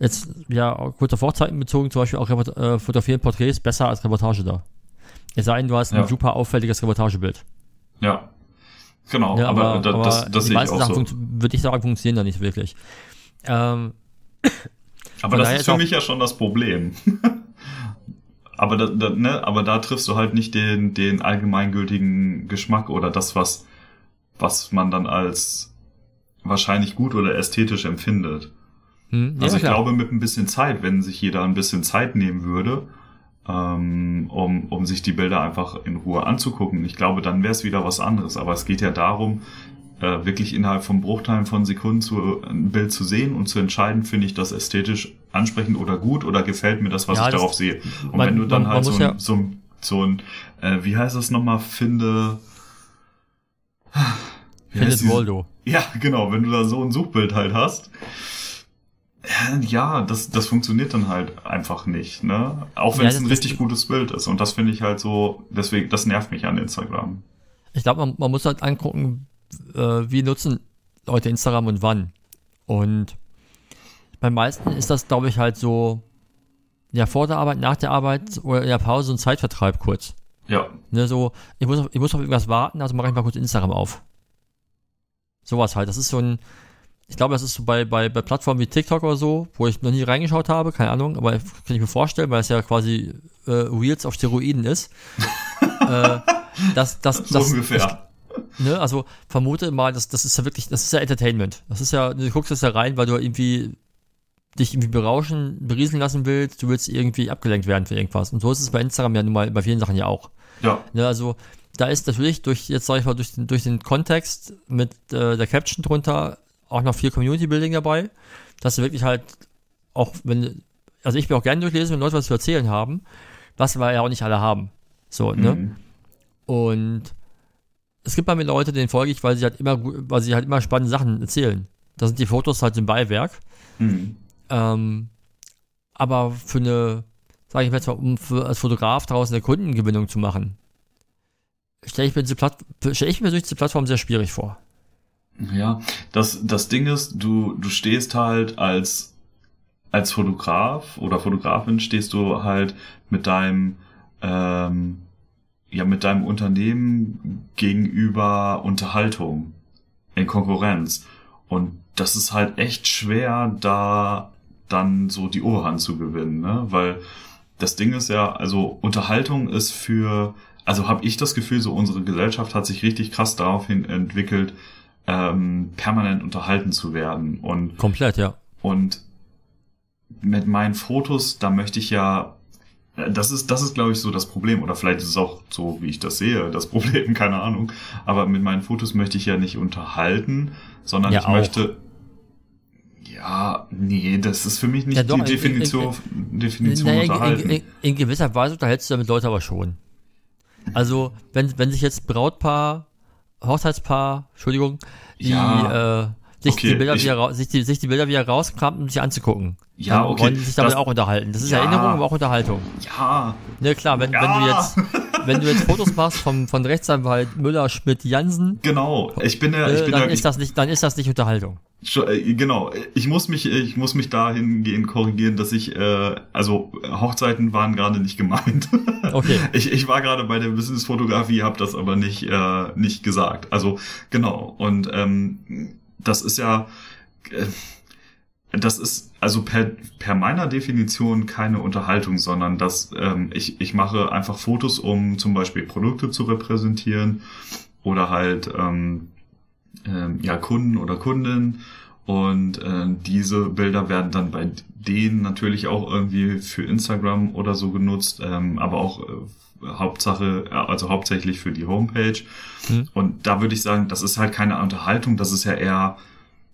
jetzt, ja, kurz auf Hochzeiten bezogen, zum Beispiel auch äh, fotografieren Porträts besser als Reportage da. Es sei denn, du hast ein Ja. super auffälliges Reportagebild. ja. Genau, Ja, aber, aber, da, aber das, das die sehe ich meisten auch Sachen, so. würde ich sagen, funktionieren da nicht wirklich. Ähm, Aber Von das ist für mich ja schon das Problem. aber, da, da, ne, aber da triffst du halt nicht den, den allgemeingültigen Geschmack oder das, was, was man dann als wahrscheinlich gut oder ästhetisch empfindet. hm, ja, Also ich klar. glaube, mit ein bisschen Zeit, wenn sich jeder ein bisschen Zeit nehmen würde, ähm, um, um sich die Bilder einfach in Ruhe anzugucken, ich glaube, dann wäre es wieder was anderes. Aber es geht ja darum, äh, wirklich innerhalb von Bruchteilen von Sekunden zu, ein Bild zu sehen und zu entscheiden, finde ich das ästhetisch ansprechend oder gut oder gefällt mir das, was Ja, ich das- darauf sehe. Und man- wenn du dann man- halt man so ein, ja- so ein, so ein äh, wie heißt das nochmal, finde... Findet Waldo. ja, genau, wenn du da so ein Suchbild halt hast. äh, Ja, das, das funktioniert dann halt einfach nicht, ne? Auch wenn Ja, es ein richtig gutes Bild ist. Und das finde ich halt so, deswegen, das nervt mich an Instagram. Ich glaube, man, man muss halt angucken, wie nutzen Leute Instagram und wann. Und bei meisten ist das, glaube ich, halt so, ja, vor der Arbeit, nach der Arbeit oder in der Pause ein Zeitvertreib kurz. Ja, Ne, so, ich muss, auf, ich muss auf irgendwas warten, also mache ich mal kurz Instagram auf. Sowas halt. Das ist so ein, ich glaube, das ist so bei, bei, bei Plattformen wie TikTok oder so, wo ich noch nie reingeschaut habe, keine Ahnung, aber kann ich mir vorstellen, weil es ja quasi äh, Reels auf Steroiden ist. äh, das, das, so das, ungefähr. Ne, also vermute mal, das, das ist ja wirklich, das ist ja Entertainment. Das ist ja, du guckst jetzt da rein, weil du irgendwie dich irgendwie berauschen, berieseln lassen willst, du willst irgendwie abgelenkt werden für irgendwas. Und so ist es bei Instagram ja nun mal bei vielen Sachen ja auch. ja, Ne, also da ist natürlich durch, jetzt sag ich mal, durch den, durch den Kontext mit äh, der Caption drunter auch noch viel Community Building dabei, dass du wirklich halt auch, wenn, also ich bin auch gerne durchlesen, wenn Leute was zu erzählen haben, was wir ja auch nicht alle haben. So, ne? Mhm. Und es gibt bei mir Leute, denen folge ich, weil sie halt immer, weil sie halt immer spannende Sachen erzählen. Da sind die Fotos halt im Beiwerk. Mhm. Ähm, aber für eine, sage ich mal, jetzt mal, um für, als Fotograf daraus eine Kundengewinnung zu machen, stelle ich, mir diese Platt, stell ich mir durch diese Plattform sehr schwierig vor. Ja, das, das Ding ist, du, du stehst halt als, als Fotograf oder Fotografin stehst du halt mit deinem, ähm, ja, mit deinem Unternehmen gegenüber Unterhaltung in Konkurrenz. Und das ist halt echt schwer, da dann so die Oberhand zu gewinnen, ne? Weil das Ding ist ja, also Unterhaltung ist für, also habe ich das Gefühl, so unsere Gesellschaft hat sich richtig krass daraufhin entwickelt, ähm, permanent unterhalten zu werden. Und komplett, ja. Und mit meinen Fotos, da möchte ich ja, das ist, das ist, glaube ich, so das Problem. Oder vielleicht ist es auch so, wie ich das sehe, das Problem, keine Ahnung. Aber mit meinen Fotos möchte ich ja nicht unterhalten, sondern ja, ich auch. möchte. Ja, nee, das ist für mich nicht ja, doch, die Definition, in, in, Definition naja, unterhalten. In, in, gewisser Weise unterhältst du damit Leute aber schon. Also, wenn, wenn sich jetzt Brautpaar Hochzeitspaar, Entschuldigung, die ja, äh, sich, okay, die Bilder ich, wieder, sich, die, sich die Bilder wieder rauskramen, um sich anzugucken. Ja, okay. Wollen sich damit das, auch unterhalten. Das ist ja, Erinnerung, aber auch Unterhaltung. Ja. Ne, klar, wenn, ja. wenn du jetzt, wenn du jetzt Fotos machst vom, von Rechtsanwalt Müller, Schmidt, Jansen. Genau. Ich bin ja, ich bin dann ja, ist das nicht, dann ist das nicht Unterhaltung. Äh, genau, ich muss mich, ich muss mich dahingehend korrigieren, dass ich, äh, also Hochzeiten waren gerade nicht gemeint. Okay. Ich, ich war gerade bei der Businessfotografie, habe das aber nicht, äh, nicht gesagt. Also genau. Und ähm, das ist ja, äh, das ist also per, per meiner Definition keine Unterhaltung, sondern dass ähm, ich, ich mache einfach Fotos, um zum Beispiel Produkte zu repräsentieren oder halt ähm, ähm, ja, Kunden oder Kundinnen. Und äh, diese Bilder werden dann bei denen natürlich auch irgendwie für Instagram oder so genutzt, ähm, aber auch äh, Hauptsache, also hauptsächlich für die Homepage. Hm. Und da würde ich sagen, das ist halt keine Unterhaltung, das ist ja eher,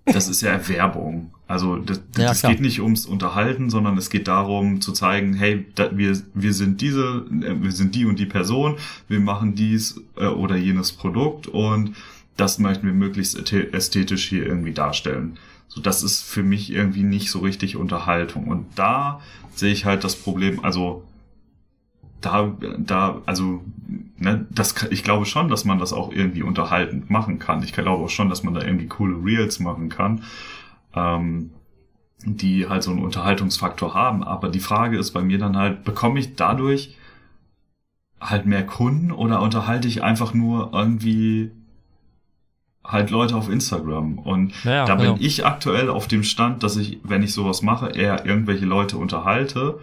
das ist ja Werbung. Also das, ja, das geht nicht ums Unterhalten, sondern es geht darum zu zeigen, hey, da, wir, wir sind diese, äh, wir sind die und die Person, wir machen dies äh, oder jenes Produkt und das möchten wir möglichst ästhetisch hier irgendwie darstellen. So, das ist für mich irgendwie nicht so richtig Unterhaltung. Und da sehe ich halt das Problem, also da, da, also, ne, das, ich glaube schon, dass man das auch irgendwie unterhaltend machen kann. Ich glaube auch schon, dass man da irgendwie coole Reels machen kann, ähm, die halt so einen Unterhaltungsfaktor haben. Aber die Frage ist bei mir dann halt, bekomme ich dadurch halt mehr Kunden oder unterhalte ich einfach nur irgendwie halt Leute auf Instagram. Und ja, da bin ja. ich aktuell auf dem Stand, dass ich, wenn ich sowas mache, eher irgendwelche Leute unterhalte,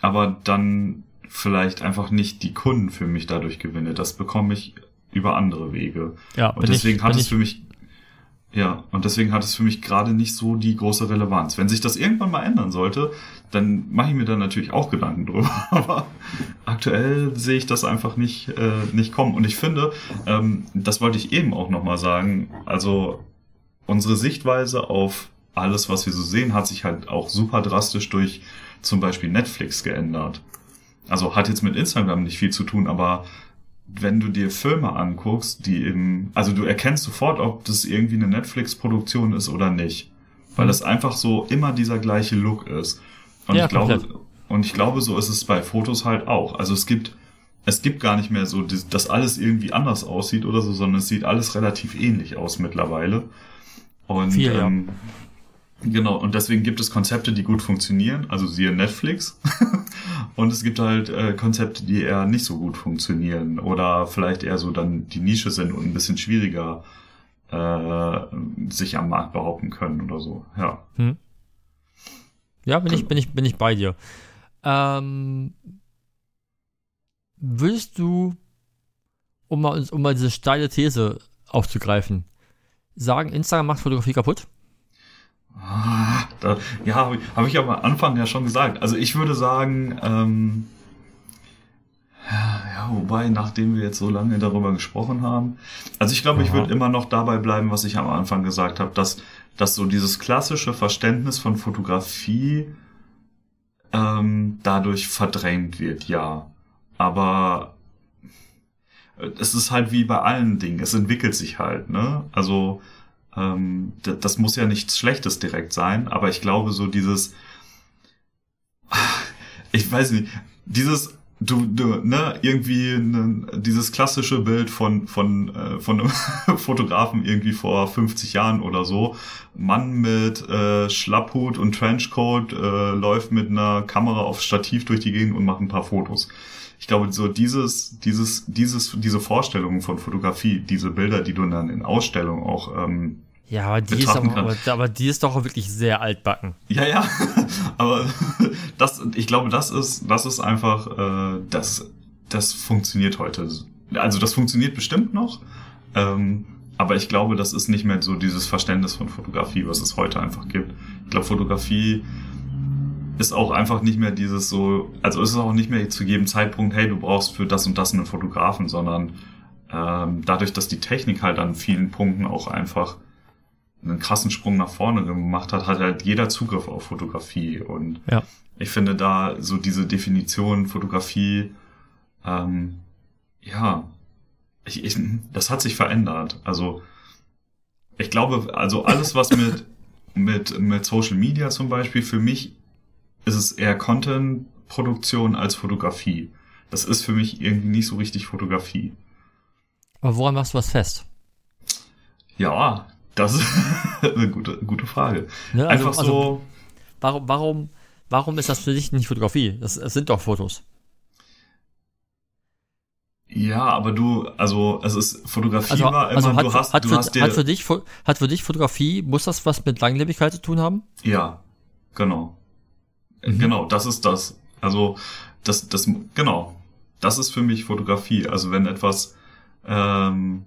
aber dann vielleicht einfach nicht die Kunden für mich dadurch gewinne. Das bekomme ich über andere Wege. Ja, und deswegen ich, hat es für mich ja, und deswegen hat es für mich gerade nicht so die große Relevanz. Wenn sich das irgendwann mal ändern sollte, dann mache ich mir da natürlich auch Gedanken drüber. Aber aktuell sehe ich das einfach nicht, äh, nicht kommen. Und ich finde, ähm, das wollte ich eben auch nochmal sagen, also unsere Sichtweise auf alles, was wir so sehen, hat sich halt auch super drastisch durch zum Beispiel Netflix geändert. Also hat jetzt mit Instagram nicht viel zu tun, aber wenn du dir Filme anguckst, die eben, also du erkennst sofort, ob das irgendwie eine Netflix-Produktion ist oder nicht. Weil mhm. das einfach so immer dieser gleiche Look ist. Und ja, ich glaube, und ich glaube, so ist es bei Fotos halt auch. Also es gibt, es gibt gar nicht mehr so, dass alles irgendwie anders aussieht oder so, sondern es sieht alles relativ ähnlich aus mittlerweile. Und Viel, ähm, ja. Genau, und deswegen gibt es Konzepte, die gut funktionieren, also siehe Netflix. und es gibt halt äh, Konzepte, die eher nicht so gut funktionieren oder vielleicht eher so dann die Nische sind und ein bisschen schwieriger äh, sich am Markt behaupten können oder so. Ja. Hm. Ja, bin ich, bin ich, bin ich bei dir. Ähm, würdest du, um mal, um mal diese steile These aufzugreifen, sagen, Instagram macht Fotografie kaputt? Da, ja, habe ich, hab ich am Anfang ja schon gesagt. Also ich würde sagen, ähm, ja, wobei, nachdem wir jetzt so lange darüber gesprochen haben, also ich glaube, ich würde immer noch dabei bleiben, was ich am Anfang gesagt habe, dass, dass so dieses klassische Verständnis von Fotografie ähm, dadurch verdrängt wird, ja. Aber es ist halt wie bei allen Dingen, es entwickelt sich halt, ne? Also ähm, das muss ja nichts Schlechtes direkt sein, aber ich glaube so dieses, ich weiß nicht, dieses du, du ne, irgendwie ne, dieses klassische Bild von von äh, von einem Fotografen irgendwie vor 50 Jahren oder so, Mann mit äh, Schlapphut und Trenchcoat äh, läuft mit einer Kamera auf Stativ durch die Gegend und macht ein paar Fotos. Ich glaube, so dieses, dieses, dieses, diese Vorstellungen von Fotografie, diese Bilder, die du dann in Ausstellungen auch ähm, ja, aber die, ist aber, aber, aber die ist doch wirklich sehr altbacken. Ja, ja, aber das, ich glaube, das ist, das ist einfach, äh, das, das funktioniert heute. Also das funktioniert bestimmt noch, ähm, aber ich glaube, das ist nicht mehr so dieses Verständnis von Fotografie, was es heute einfach gibt. Ich glaube, Fotografie ist auch einfach nicht mehr dieses so, also ist es auch nicht mehr zu jedem Zeitpunkt, hey, du brauchst für das und das einen Fotografen, sondern ähm, dadurch, dass die Technik halt an vielen Punkten auch einfach einen krassen Sprung nach vorne gemacht hat, hat halt jeder Zugriff auf Fotografie. Und ja. ich finde da so diese Definition Fotografie, ähm, ja, ich, ich, das hat sich verändert. Also ich glaube, also alles, was mit, mit, mit Social Media zum Beispiel, für mich ist es eher Content-Produktion als Fotografie. Das ist für mich irgendwie nicht so richtig Fotografie. Aber woran machst du was fest? Ja, das ist eine gute, gute Frage. Ne, also, Einfach so. Also, warum, warum, warum ist das für dich nicht Fotografie? Das, das sind doch Fotos. Ja, aber du, also es ist Fotografie also, war immer, also hat, du hast, hat, du für, hast dir, hat für dich, hat für dich Fotografie, muss das was mit Langlebigkeit zu tun haben? Ja, genau. Mhm. Genau, das ist das. Also das, das, genau, das ist für mich Fotografie. Also wenn etwas ähm,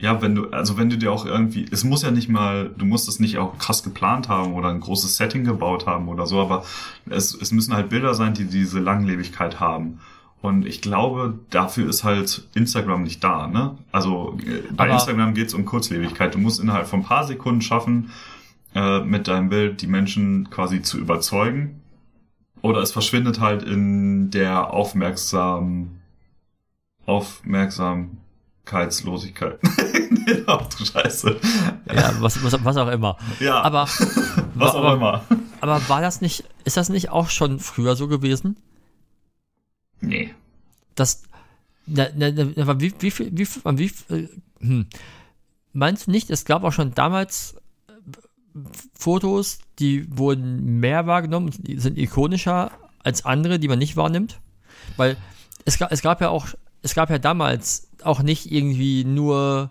ja, wenn du, also wenn du dir auch irgendwie, es muss ja nicht mal, du musst es nicht auch krass geplant haben oder ein großes Setting gebaut haben oder so, aber es, es müssen halt Bilder sein, die diese Langlebigkeit haben. Und ich glaube, dafür ist halt Instagram nicht da, ne? Also äh, bei aber Instagram geht's um Kurzlebigkeit. Du musst innerhalb von ein paar Sekunden schaffen, äh, mit deinem Bild die Menschen quasi zu überzeugen. Oder es verschwindet halt in der aufmerksam, aufmerksam, Aufmerksamkeitslosigkeit. Ach du Scheiße. Ja, was, was, was auch immer. Ja. Aber, was auch aber, immer. Aber war das nicht, ist das nicht auch schon früher so gewesen? Nee. Das, na, na, na, wie, wie viel, wie, wie, wie hm. meinst du nicht, es gab auch schon damals äh, Fotos, die wurden mehr wahrgenommen, die sind ikonischer als andere, die man nicht wahrnimmt? Weil es gab, es gab ja auch, es gab ja damals auch nicht irgendwie nur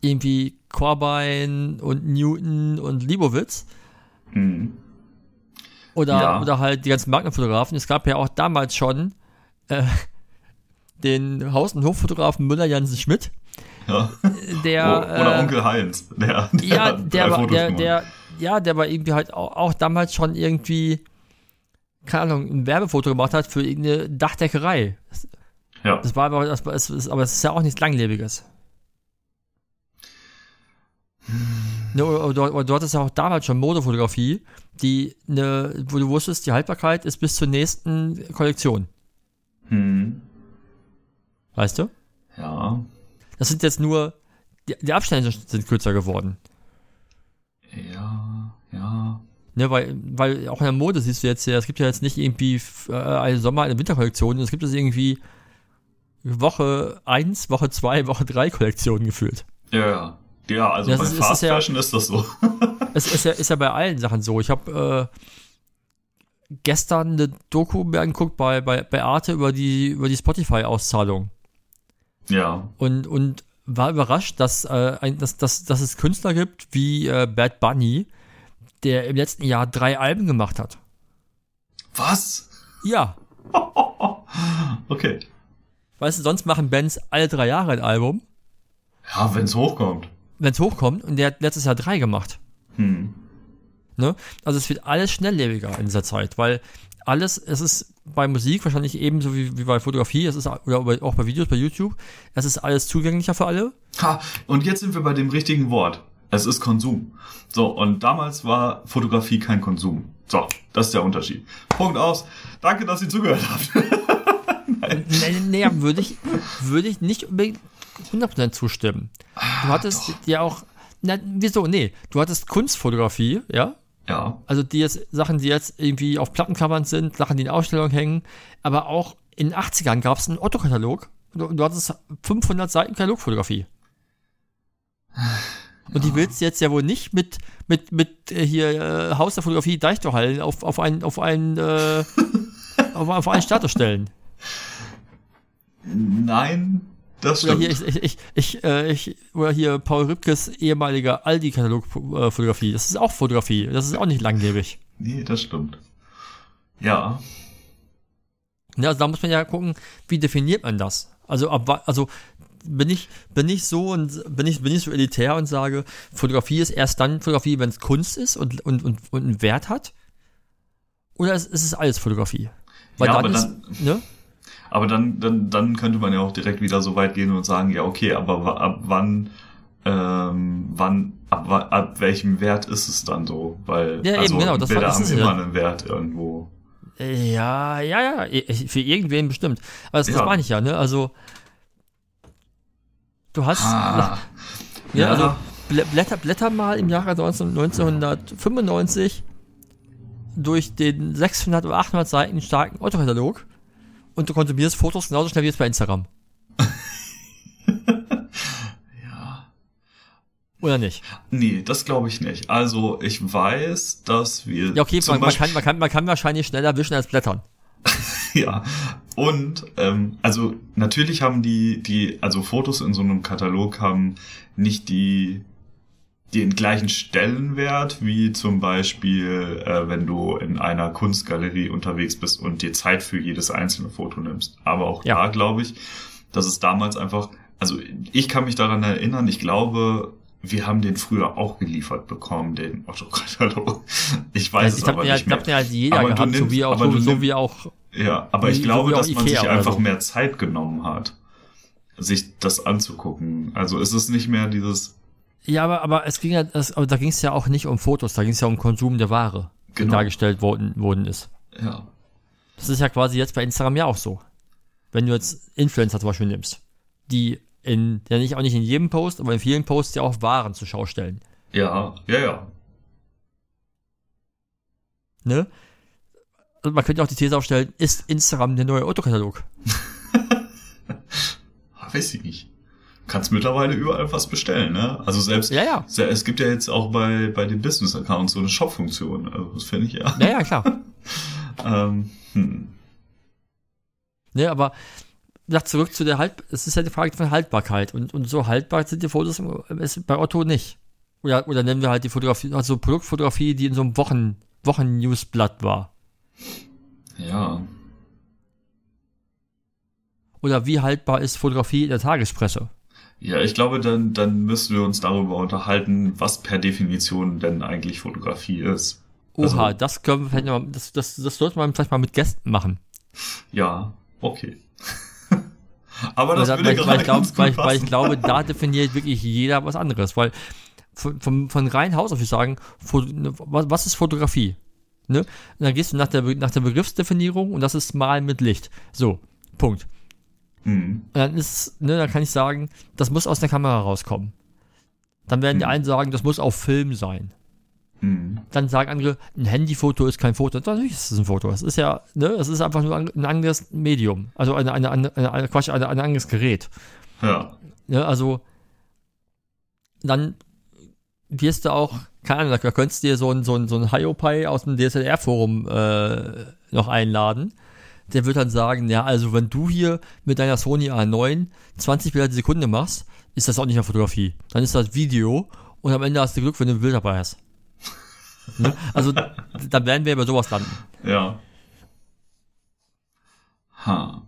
irgendwie Corbijn und Newton und Libowitz. Mhm. Oder, ja. oder halt die ganzen Markenfotografen. Es gab ja auch damals schon äh, den Haus- und Hoffotografen Müller Jansen Schmidt. Ja. Der, oder äh, Onkel Heinz. Der, der ja, der war, der, der, ja, der war irgendwie halt auch, auch damals schon irgendwie, keine Ahnung, ein Werbefoto gemacht hat für irgendeine Dachdeckerei. Ja. Das war aber, das, ist, aber es ist ja auch nichts Langlebiges. Ne, oder, oder, du hattest ja auch damals schon Modefotografie, die ne, wo du wusstest, die Haltbarkeit ist bis zur nächsten Kollektion. Hm. Weißt du? Ja. Das sind jetzt nur, die, die Abstände sind kürzer geworden. Ja, ja. Ne, weil, weil auch in der Mode siehst du jetzt ja, es gibt ja jetzt nicht irgendwie äh, eine Sommer-, eine Winterkollektion, es gibt es irgendwie Woche 1, Woche 2, Woche 3 Kollektionen gefühlt. Ja, ja. Ja, also das bei ist, Fast ist Fashion ja, ist das so. es ist ja, ist ja bei allen Sachen so. Ich habe äh, gestern eine Doku mir angeguckt bei, bei, bei Arte über die, über die Spotify-Auszahlung. Ja. Und, und war überrascht, dass, äh, ein, dass, dass, dass es Künstler gibt wie äh, Bad Bunny, der im letzten Jahr drei Alben gemacht hat. Was? Ja. okay. Weißt du, sonst machen Bands alle drei Jahre ein Album. Ja, wenn es hochkommt. Wenn es hochkommt und der hat letztes Jahr drei gemacht. Hm. Ne? Also es wird alles schnelllebiger in dieser Zeit, weil alles, es ist bei Musik wahrscheinlich ebenso wie, wie bei Fotografie, es ist oder auch bei Videos bei YouTube, es ist alles zugänglicher für alle. Ha, und jetzt sind wir bei dem richtigen Wort. Es ist Konsum. So, und damals war Fotografie kein Konsum. So, das ist der Unterschied. Punkt aus. Danke, dass ihr zugehört habt. nee, nee, würde ich, würde ich nicht unbedingt 100% zustimmen. Du hattest Doch. ja auch, Na, wieso? Nee, du hattest Kunstfotografie, ja? Ja. Also die jetzt, Sachen, die jetzt irgendwie auf Plattencovern sind, Sachen, die in Ausstellungen hängen, aber auch in den 80ern gab es einen Otto-Katalog. Du, du hattest 500 Seiten Katalogfotografie. Und die willst du jetzt ja wohl nicht mit, mit, mit äh, hier äh, Haus der Fotografie Deichtorhallen auf, auf einen, auf einen, äh, auf, auf einen Status stellen. Nein, das Oder stimmt. hier, ich, ich, ich, äh, ich, oder hier Paul Rübkes ehemaliger Aldi-Katalog-Fotografie. Das ist auch Fotografie. Das ist auch nicht langlebig. Nee, das stimmt. Ja. Ja, also da muss man ja gucken, wie definiert man das? Also, ab, also bin ich, bin ich so und bin ich, bin ich so elitär und sage, Fotografie ist erst dann Fotografie, wenn es Kunst ist und, und, und, und einen Wert hat? Oder ist, ist es alles Fotografie? Weil Ja, dann aber ist, dann- ne? Aber dann, dann, dann könnte man ja auch direkt wieder so weit gehen und sagen, ja, okay, aber ab wann, ähm, wann, ab, ab welchem Wert ist es dann so? Weil, Ja, eben, also, genau, das Bilder das haben immer ja- einen Wert irgendwo. Ja, ja, ja, für irgendwen bestimmt. Aber das, das Ja. meine ich ja, ne? Also, du hast, Ah, Ja, Ja. also blä- blätter, blätter mal im Jahre 19, 1995 durch den 600 oder 800 Seiten starken Otto-Katalog und du konsumierst Fotos genauso schnell wie jetzt bei Instagram. ja. Oder nicht? Nee, das glaube ich nicht. Also, ich weiß, dass wir. Ja, okay, man, man, kann, man, kann, man kann wahrscheinlich schneller wischen als blättern. Ja, und ähm, also natürlich haben die, die, also Fotos in so einem Katalog haben nicht die den gleichen Stellenwert wie zum Beispiel, äh, wenn du in einer Kunstgalerie unterwegs bist und dir Zeit für jedes einzelne Foto nimmst. Aber auch Ja. da glaube ich, dass es damals einfach, also ich kann mich daran erinnern, ich glaube, wir haben den früher auch geliefert bekommen, den Otto-Katalog. Ich weiß ich es aber ja, nicht ich mehr. glaube, ja, jeder Aber du gehabt, so nimmst- wie auch, so, du so wie auch, Ja, aber ich Wie- glaube, so dass man Ikea sich einfach so. mehr Zeit genommen hat, sich das anzugucken. Also es ist nicht mehr dieses, ja, aber, aber es ging ja, es, aber da ging es ja auch nicht um Fotos, da ging es ja um Konsum der Ware, die Genau. dargestellt worden, worden ist. ja, Das ist ja quasi jetzt bei Instagram ja auch so. Wenn du jetzt Influencer zum Beispiel nimmst, die in, ja nicht auch nicht in jedem Post, aber in vielen Posts ja auch Waren zur Schau stellen. ja, ja, ja. Ne? Also man könnte auch die These aufstellen, ist Instagram der neue Autokatalog? Weiß ich nicht. Kannst mittlerweile überall was bestellen, ne? Also selbst, Ja, ja. es gibt ja jetzt auch bei, bei den Business-Accounts so eine Shop-Funktion. Also das finde ich ja. Ja, ja, klar. Ähm, hm. ne, aber sag zurück zu der Halt, es ist ja die Frage von Haltbarkeit und, und so haltbar sind die Fotos bei Otto nicht. Oder, oder nennen wir halt die Fotografie, also Produktfotografie, die in so einem Wochen, Wochen-Newsblatt war. Ja. Oder wie haltbar ist Fotografie in der Tagespresse? Ja, ich glaube, dann, dann müssen wir uns darüber unterhalten, was per Definition denn eigentlich Fotografie ist. Oha, Also- das können wir vielleicht noch, das, das, das sollte man vielleicht mal mit Gästen machen. Ja, okay. Aber das weil, würde weil, gerade weil, ich glaub, weil, ich- weil ich glaube, da definiert wirklich jeder was anderes. Weil von, von, von rein Haus auf ich sagen, ne, was, was ist Fotografie? Ne? Und dann gehst du nach der, nach der Begriffsdefinierung und das ist Malen mit Licht. So, Punkt. Mhm. Und dann ist, ne, dann kann ich sagen, das muss aus der Kamera rauskommen. Dann werden die Hm. einen sagen, das muss auf Film sein. Mhm. Dann sagen andere, ein Handyfoto ist kein Foto. Natürlich ist es ein Foto. Es ist ja, ne, es ist einfach nur ein anderes Medium. Also eine, eine, eine, eine, Quatsch, ein anderes Gerät. Ja. Ne, also dann wirst du auch, keine Ahnung, da könntest du dir so ein, so ein, so ein Hiopai aus dem DSLR-Forum äh, noch einladen. Der wird dann sagen, ja, also wenn du hier mit deiner Sony A9 20 Bilder die Sekunde machst, ist das auch nicht mehr Fotografie. Dann ist das Video und am Ende hast du Glück, wenn du ein Bild dabei hast. ne? Also dann werden wir bei sowas landen. Ja. Ha.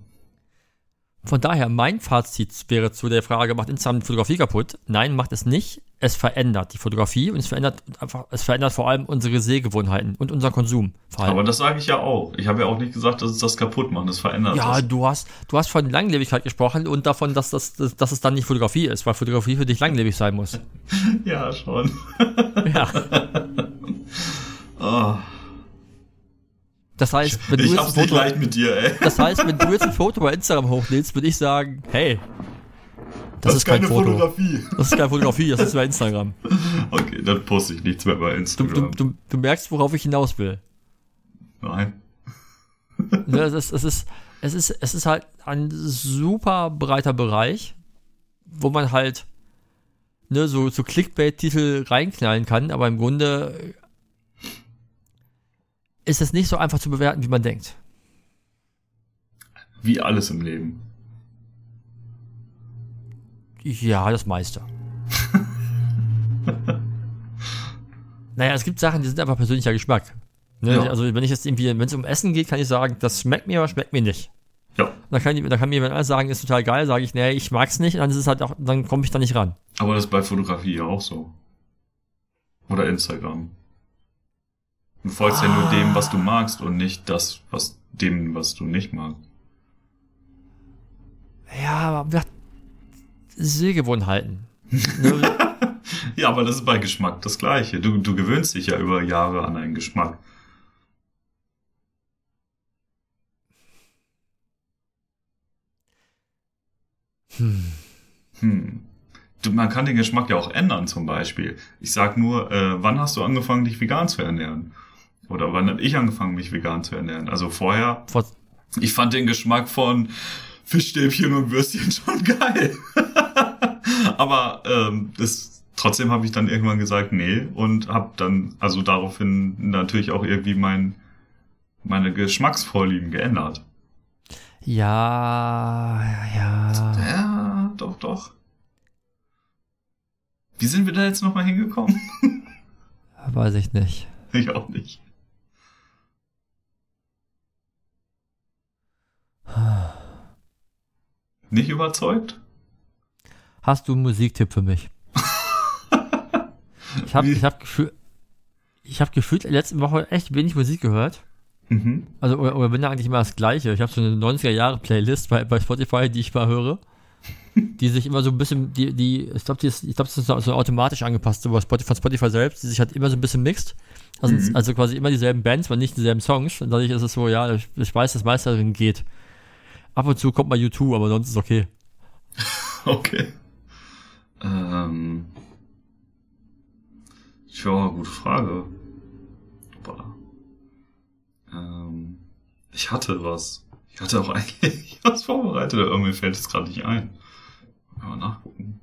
Von daher, mein Fazit wäre zu der Frage, macht Instagram die Fotografie kaputt? Nein, macht es nicht. Es verändert die Fotografie und es verändert einfach, es verändert vor allem unsere Sehgewohnheiten und unser Konsumverhalten. Aber das sage ich ja auch. Ich habe ja auch nicht gesagt, dass es das kaputt macht. Das verändert ja, das. du hast, du hast von Langlebigkeit gesprochen und davon, dass, das, dass, dass es dann nicht Fotografie ist, weil Fotografie für dich langlebig sein muss. Ja, schon. Ja. Oh, Das heißt, wenn du Foto, dir, das heißt, wenn du jetzt ein Foto bei Instagram hochlädst, würde ich sagen, hey, Das, ist kein keine Foto. Fotografie. Das ist keine Fotografie, das ist bei Instagram. Okay, dann poste ich nichts mehr bei Instagram. du, du, du merkst, worauf ich hinaus will. Nein. Ne, es, ist, es, ist, es, ist, es ist halt ein super breiter Bereich, wo man halt ne, so, so Clickbait-Titel reinknallen kann, aber im Grunde ist es nicht so einfach zu bewerten, wie man denkt. Wie alles im Leben. Ja, das meiste. naja, es gibt Sachen, die sind einfach persönlicher Geschmack. Ne? Ja. Also wenn ich jetzt irgendwie, wenn es um Essen geht, kann ich sagen, das schmeckt mir, aber schmeckt mir nicht. Ja. Dann kann, da kann mir jemand anders sagen, ist total geil, sage ich, nee, ich mag's nicht, dann ist es halt auch, dann komme ich da nicht ran. Aber das ist bei Fotografie ja auch so. Oder Instagram. Du folgst ja nur dem, was du magst und nicht das, was dem, was du nicht magst. Ja, aber Sehgewohnheiten. Ja, aber das ist bei Geschmack das Gleiche. Du, du gewöhnst dich ja über Jahre an einen Geschmack. Hm. Du, man kann den Geschmack ja auch ändern, zum Beispiel. Ich sag nur, äh, wann hast du angefangen, dich vegan zu ernähren? Oder wann habe ich angefangen, mich vegan zu ernähren? Also vorher, Vor, ich fand den Geschmack von Fischstäbchen und Würstchen schon geil. Aber ähm, das, trotzdem habe ich dann irgendwann gesagt, nee, und habe dann also daraufhin natürlich auch irgendwie mein, meine Geschmacksvorlieben geändert. ja, ja. Ja, doch, doch. Wie sind wir da jetzt nochmal hingekommen? Weiß ich nicht. ich auch nicht. Nicht überzeugt? Hast du einen Musiktipp für mich? ich habe ich hab gefühlt, ich habe gefühlt in der letzten Woche echt wenig Musik gehört. Mhm. Also, oder, oder bin ja eigentlich immer das Gleiche. Ich habe so eine 90er-Jahre-Playlist bei, bei Spotify, die ich mal höre. Die sich immer so ein bisschen, die, die, ich glaube, die ist, ich glaube, das ist so automatisch angepasst, so Spotify, von Spotify selbst, die sich halt immer so ein bisschen mixt. Also, Mhm. also quasi immer dieselben Bands, aber nicht dieselben Songs. Und dadurch ist es so, ja, ich, ich weiß, dass meiste darin geht. Ab und zu kommt mal U2, aber sonst ist okay. Okay. Ähm. Tja, gute Frage. Boah. Ähm, ich hatte was. Ich hatte auch eigentlich was vorbereitet, aber irgendwie fällt es gerade nicht ein. Mal nachgucken.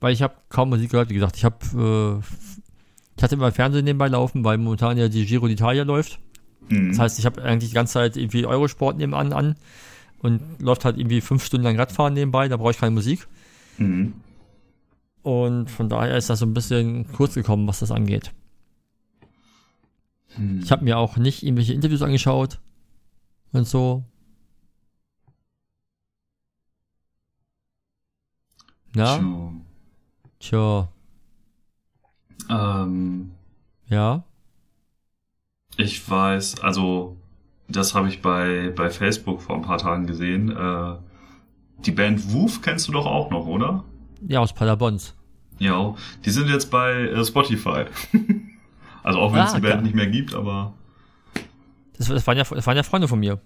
Weil ich habe kaum Musik gehört, wie gesagt, ich habe, äh, ich hatte immer Fernsehen nebenbei laufen, weil momentan ja die Giro d'Italia läuft. Mhm. Das heißt, ich habe eigentlich die ganze Zeit irgendwie Eurosport nebenan an und läuft halt irgendwie fünf Stunden lang Radfahren nebenbei, da brauche ich keine Musik. Mhm. Und von daher ist das so ein bisschen kurz gekommen, was das angeht. Hm. Ich habe mir auch nicht irgendwelche Interviews angeschaut und so. Ja, Tja. tja, Ähm, ja. ich weiß, also das habe ich bei, bei Facebook vor ein paar Tagen gesehen. Äh, die Band Woof kennst du doch auch noch, oder? Ja, aus Paderborn. Ja, die sind jetzt bei äh, Spotify. also auch wenn es Ah, die Band geil. nicht mehr gibt, aber. Das, das, waren ja, das waren ja Freunde von mir.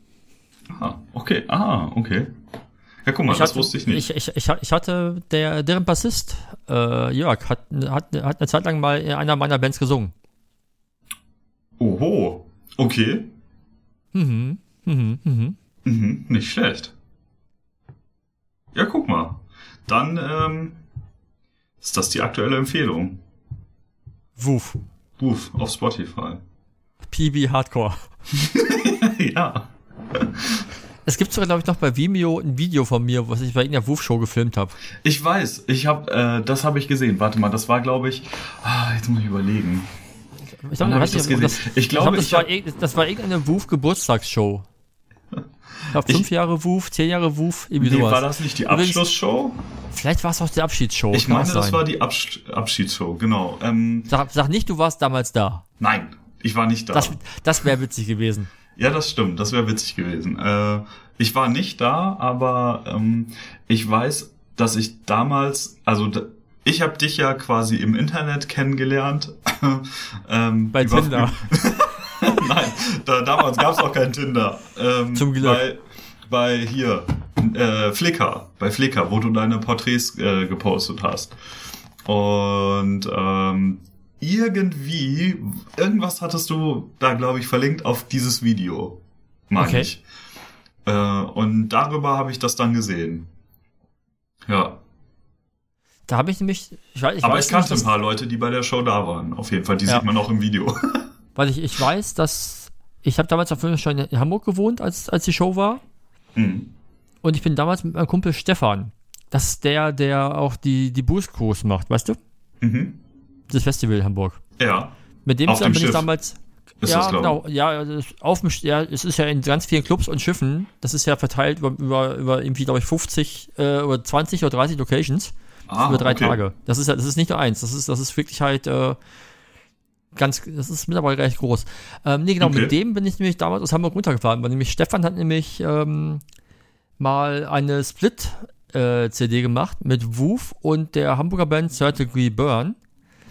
Ah, okay, ah, okay. Ja, guck mal, das hatte, wusste ich nicht. Ich, ich, ich, ich hatte, der, deren Bassist, äh, Jörg, hat, hat, hat eine Zeit lang mal in einer meiner Bands gesungen. Oho, okay. Mhm, mhm, mhm. Mhm, nicht schlecht. Ja, guck mal. Dann ähm, ist das die aktuelle Empfehlung. Woof. Ruf auf Spotify. PB Hardcore. ja. Es gibt sogar, glaube ich, noch bei Vimeo ein Video von mir, was ich bei irgendeiner Woof-Show gefilmt habe. Ich weiß, ich habe, äh, das habe ich gesehen. Warte mal, das war, glaube ich, ah, jetzt muss ich überlegen. Ich glaub, ich das gesehen? Ich glaube, das, ich war, das war irgendeine Woof-Geburtstagsshow. Ich glaube, fünf Ich- Jahre Woof, zehn Jahre Woof, irgendwie Nee, sowas. war das nicht die Abschlussshow? Vielleicht war es auch die Abschiedsshow. Ich meine, das war die Absch Abschiedsshow, genau. Ähm, Sag, sag nicht, du warst damals da. nein, ich war nicht da. Das, das wäre witzig gewesen. Ja, das stimmt. Das wäre witzig gewesen. Äh, ich war nicht da, aber ähm, ich weiß, dass ich damals, also ich habe dich ja quasi im Internet kennengelernt. ähm, Bei Tinder. Nein, da, damals gab es auch kein Tinder. Ähm, Zum Glück. Bei, bei hier, äh, Flickr, bei Flickr, wo du deine Porträts äh, gepostet hast. Und ähm, irgendwie, irgendwas hattest du da, glaube ich, verlinkt auf dieses Video. Meine Okay. ich. Äh, und darüber habe ich das dann gesehen. Ja. Da habe ich nämlich, ich weiß, ich Aber weiß ich kannte nicht, ein paar Leute, die bei der Show da waren. Auf jeden Fall, die Ja. sieht man auch im Video. weil ich, ich weiß, dass ich habe damals auf schon in Hamburg gewohnt, als, als die Show war. Hm. Und ich bin damals mit meinem Kumpel Stefan. Das ist der, der auch die, die Boost Cruise macht, weißt du? Mhm. Das Festival in Hamburg. Ja. Mit dem zusammen bin ich damals. Ist ja, das, genau. Ja, es- auf dem, ja, es ist ja in ganz vielen Clubs und Schiffen. Das ist ja verteilt über, über, über irgendwie, glaube ich, 50 äh, oder 20 oder 30 Locations Ah, über drei okay. Tage. Das ist ja, das ist nicht nur eins. Das ist, das ist wirklich halt äh, ganz, das ist mittlerweile recht groß. Ähm, nee, genau, Okay. mit dem bin ich nämlich damals aus Hamburg runtergefahren, weil nämlich Stefan hat nämlich ähm, mal eine Split-CD gemacht mit Woof und der Hamburger Band Third Degree Burn.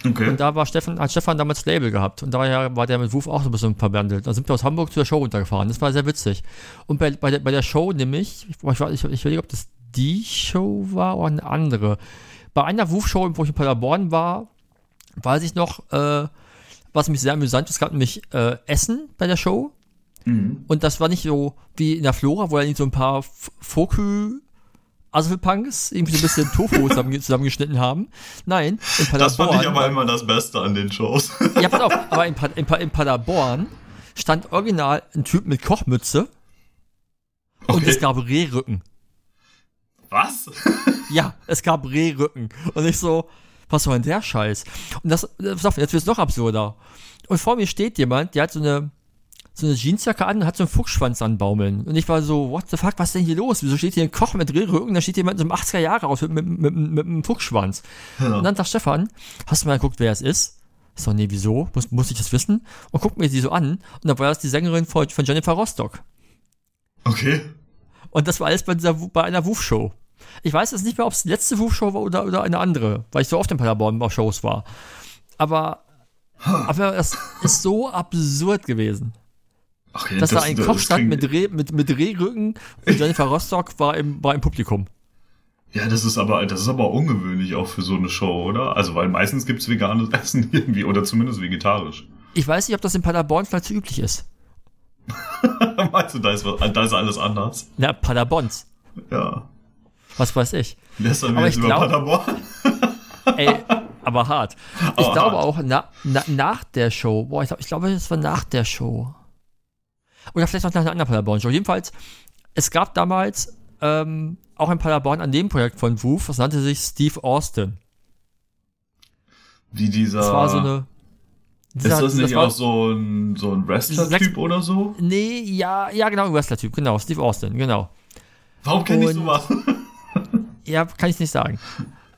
Okay. Und da war Stefan, hat Stefan damals Label gehabt. Und daher war der mit Woof auch so ein bisschen verbandelt. Dann sind wir aus Hamburg zu der Show runtergefahren. Das war sehr witzig. Und bei, bei, der, bei der Show nämlich, ich, ich, ich, ich überlege, ob das die Show war oder eine andere. Bei einer Woof-Show, wo ich in Paderborn war, weiß ich noch, äh, was mich sehr amüsant ist, es gab nämlich äh, Essen bei der Show. Mhm. Und das war nicht so wie in der Flora, wo dann so ein paar Fokü Asselpunks irgendwie so ein bisschen Tofu zusammen, zusammengeschnitten haben. Nein, in Paderborn. Das fand ich aber immer das Beste an den Shows. Ja, pass auf, aber in, in, in Paderborn stand original ein Typ mit Kochmütze und Okay. es gab Rehrücken. Was? Ja, es gab Rehrücken. Und ich so, was soll denn der Scheiß? Und das, pass auf, jetzt wird's noch absurder. Und vor mir steht jemand, der hat so eine, so eine Jeansjacke an und hat so einen Fuchsschwanz anbaumeln. Und ich war so, what the fuck, was ist denn hier los? Wieso steht hier ein Koch mit Rehrücken? Da steht jemand so einem 80er Jahre aus mit, mit, mit, mit einem Fuchsschwanz. Und dann sagt Stefan, hast du mal geguckt, wer es ist? Ich so, nee, wieso? Muss, muss ich das wissen? Und guckt mir die so an. Und dann war das die Sängerin von, von Jennifer Rostock. Okay. Und das war alles bei, dieser, bei einer Wuf-Show. Ich weiß jetzt nicht mehr, ob es die letzte Wuf-Show war oder, oder eine andere, weil ich so oft in Paderborn bei Shows war. Aber, aber das ist so absurd gewesen. Okay Dass da ein Koch stand mit, Reh, mit, mit Rehrücken und Jennifer Rostock war im, war im Publikum. Ja, das ist aber, das ist aber ungewöhnlich auch für so eine Show, oder? Also, weil meistens gibt's veganes Essen irgendwie, oder zumindest vegetarisch. Ich weiß nicht, ob das in Paderborn vielleicht so üblich ist. Meinst du, da ist, was- da ist alles anders? Na, Paderborns. Ja. Was weiß ich. Jetzt ich über glaub- Paderborn? Ey, aber hart. Ich Aber glaube hart. auch na, na, nach der Show. Boah, ich glaube, ich glaube, es war nach der Show. Oder vielleicht noch nach einer anderen Paderborn-Show. Jedenfalls, es gab damals ähm, auch in Paderborn an dem Projekt von Woof, das nannte sich Steve Austin. Wie dieser. Das war so eine. ist das nicht war, auch so ein, so ein Wrestler-Typ oder so? Nee, ja, ja, genau, ein Wrestler-Typ, genau, Steve Austin, genau. Warum kenne ich sowas? Ja, kann ich nicht sagen.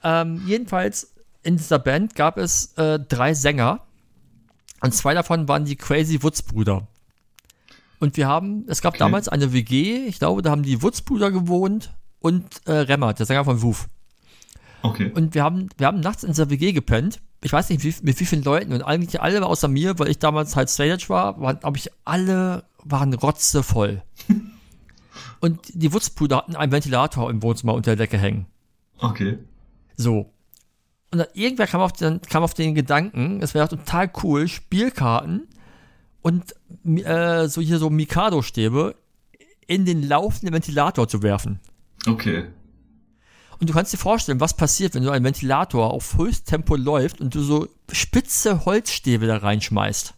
Ähm, jedenfalls, in dieser Band gab es äh, drei Sänger. Und zwei davon waren die Crazy Woods Brüder. Und wir haben, es gab Okay. damals eine WG, ich glaube, da haben die Woods Brüder gewohnt und äh, Remmert, der Sänger von Woof. Okay. Und wir haben, wir haben nachts in dieser WG gepennt. Ich weiß nicht, wie, mit wie vielen Leuten. Und eigentlich alle außer mir, weil ich damals halt Stage war, waren, glaube ich, alle waren rotzevoll. und die Woods-Brüder hatten einen Ventilator im Wohnzimmer unter der Decke hängen. Okay. So. Und dann irgendwer kam auf den, kam auf den Gedanken, es wäre total cool, Spielkarten und äh, so hier so Mikado-Stäbe in den laufenden Ventilator zu werfen. Okay. Und du kannst dir vorstellen, was passiert, wenn du einen Ventilator auf Höchsttempo läuft und du so spitze Holzstäbe da reinschmeißt.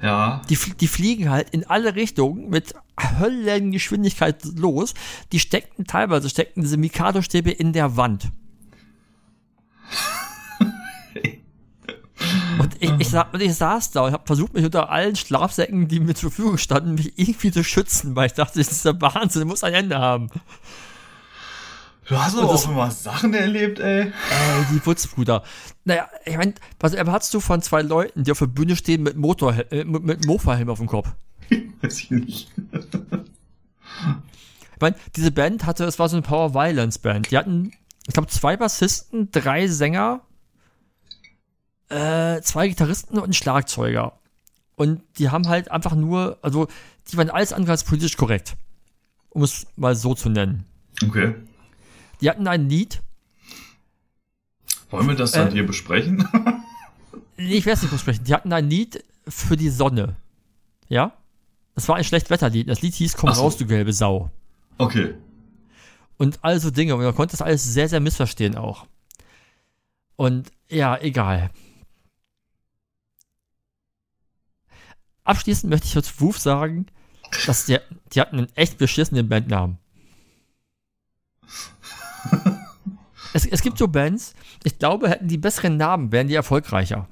Ja. Die, die fliegen halt in alle Richtungen mit Höllengeschwindigkeit los. Die steckten teilweise, steckten diese Mikado-Stäbe in der Wand. Und ich, ich, sa- und ich saß da und habe versucht, mich unter allen Schlafsäcken, die mir zur Verfügung standen, mich irgendwie zu schützen, weil ich dachte, das ist der Wahnsinn, muss ein Ende haben. Du hast aber auch immer Sachen erlebt, ey. Ey, die Wutzbrüder. Naja, ich meine, was erwartest du von zwei Leuten, die auf der Bühne stehen mit Motor, äh, mit, mit Mofa-Helm auf dem Kopf? Weiß ich nicht. Ich meine, diese Band hatte, es war so eine Power Violence Band. Die hatten, ich glaube, zwei Bassisten, drei Sänger, äh, zwei Gitarristen und ein Schlagzeuger. Und die haben halt einfach nur, also die waren alles andere als politisch korrekt. Um es mal so zu nennen. Okay. Die hatten ein Lied. Wollen wir das dann Äh, hier besprechen? Nee, ich werde es nicht besprechen. Die hatten ein Lied für die Sonne. Ja? Das war ein Schlechtwetterlied. Das Lied hieß Komm so. raus, du gelbe Sau. okay. Und all so Dinge. Und man konnte das alles sehr, sehr missverstehen auch. Und ja, egal. Abschließend möchte ich zu Woof sagen, dass die, die hatten einen echt beschissenen Bandnamen. es, es gibt so Bands, ich glaube, hätten die besseren Namen, wären die erfolgreicher.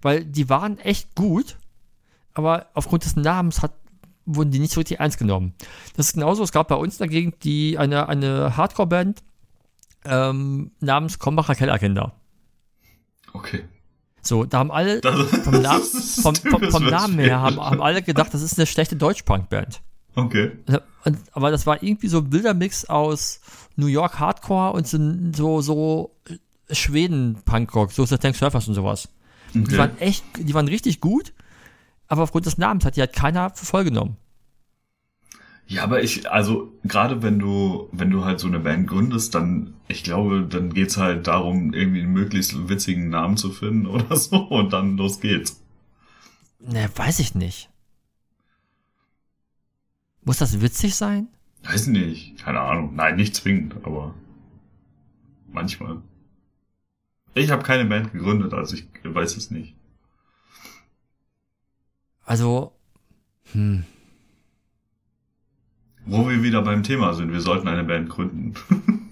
Weil die waren echt gut, aber aufgrund des Namens hat, wurden die nicht so richtig ernst genommen. Das ist genauso, es gab bei uns Gegend die, eine, eine Hardcore-Band ähm, namens Kombacher Kellerkinder. Okay. So, da haben alle Das, vom, Na vom, vom, vom Namen her haben, haben alle gedacht, das ist eine schlechte Deutsch-Punk-Band. Okay. Und, aber das war irgendwie so ein Bildermix aus New York Hardcore und so, so, so Schweden Punkrock, so Tank Surfers und sowas. Die okay. waren echt, die waren richtig gut, aber aufgrund des Namens hat die halt keiner für voll genommen. Ja, aber ich, also gerade wenn du, wenn du halt so eine Band gründest, dann, ich glaube, dann geht's halt darum, irgendwie einen möglichst witzigen Namen zu finden oder so und dann los geht's. Ne, weiß ich nicht. Muss das witzig sein? Weiß nicht, keine Ahnung. Nein, nicht zwingend, aber manchmal. Ich habe keine Band gegründet, also ich weiß es nicht. Also, hm. Wo wir wieder beim Thema sind, wir sollten eine Band gründen.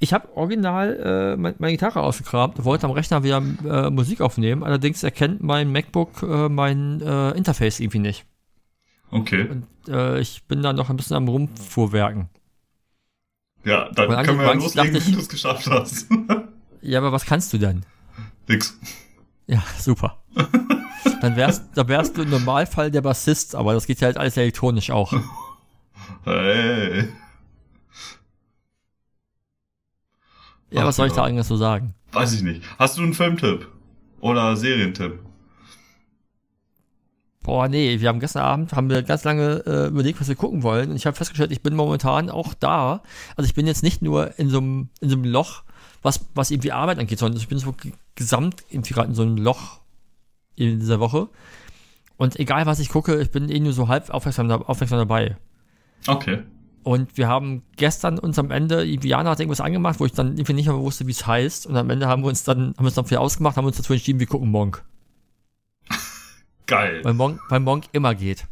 Ich habe original äh, mein- meine Gitarre ausgekramt und wollte am Rechner wieder äh, Musik aufnehmen. Allerdings erkennt mein MacBook äh, mein äh, Interface irgendwie nicht. Okay. Und äh, ich bin da noch ein bisschen am Rumfuhrwerken. Ja, dann können wir ja loslegen, dachte wenn ich- du es geschafft hast. Ja, aber was kannst du denn? Nix. Ja, super. Dann wärst, dann wärst du im Normalfall der Bassist, aber das geht ja halt alles elektronisch auch. Hey. Ja, Ach, was soll ich da eigentlich so sagen? Weiß ich nicht. Hast du einen Filmtipp? Oder Serientipp? Boah, nee, wir haben gestern Abend, haben wir ganz lange äh, überlegt, was wir gucken wollen. Und ich habe festgestellt, ich bin momentan auch da. Also ich bin jetzt nicht nur in so einem, in so einem Loch, was, was irgendwie Arbeit angeht, sondern ich bin so gesamt irgendwie gerade in so einem Loch in dieser Woche. Und egal was ich gucke, ich bin eh nur so halb aufmerksam, aufmerksam dabei. Okay. Und wir haben gestern uns am Ende, Jana hat irgendwas angemacht, wo ich dann irgendwie nicht mehr wusste, wie es heißt. Und am Ende haben wir uns dann, haben wir uns dann wieder ausgemacht, haben uns dazu entschieden, wir gucken Monk. Geil. Weil Monk, weil Monk immer geht.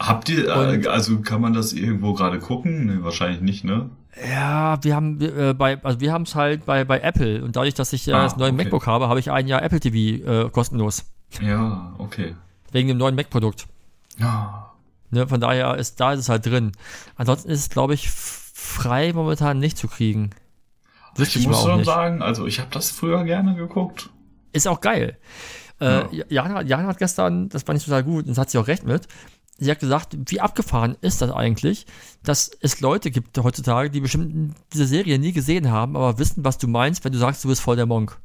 Habt ihr, Und- äh, also kann man das irgendwo gerade gucken? Nee, wahrscheinlich nicht, ne? Ja, wir haben äh, bei, also wir haben es halt bei, bei Apple und dadurch, dass ich ja Ah, das neue okay. MacBook habe, habe ich ein Jahr Apple TV äh, kostenlos. Ja, okay. Wegen dem neuen Mac-Produkt. Ja. Ne, von daher ist da ist es halt drin. Ansonsten ist es, glaube ich, frei momentan nicht zu kriegen. Wüsste Ich muss schon nicht. sagen, also ich habe das früher gerne geguckt. Ist auch geil. Ja. Äh, Jana, Jana hat gestern, das fand ich total gut, und das hat sie auch recht mit. Sie hat gesagt, wie abgefahren ist das eigentlich, dass es Leute gibt heutzutage, die bestimmt diese Serie nie gesehen haben, aber wissen, was du meinst, wenn du sagst, du bist voll der Monk.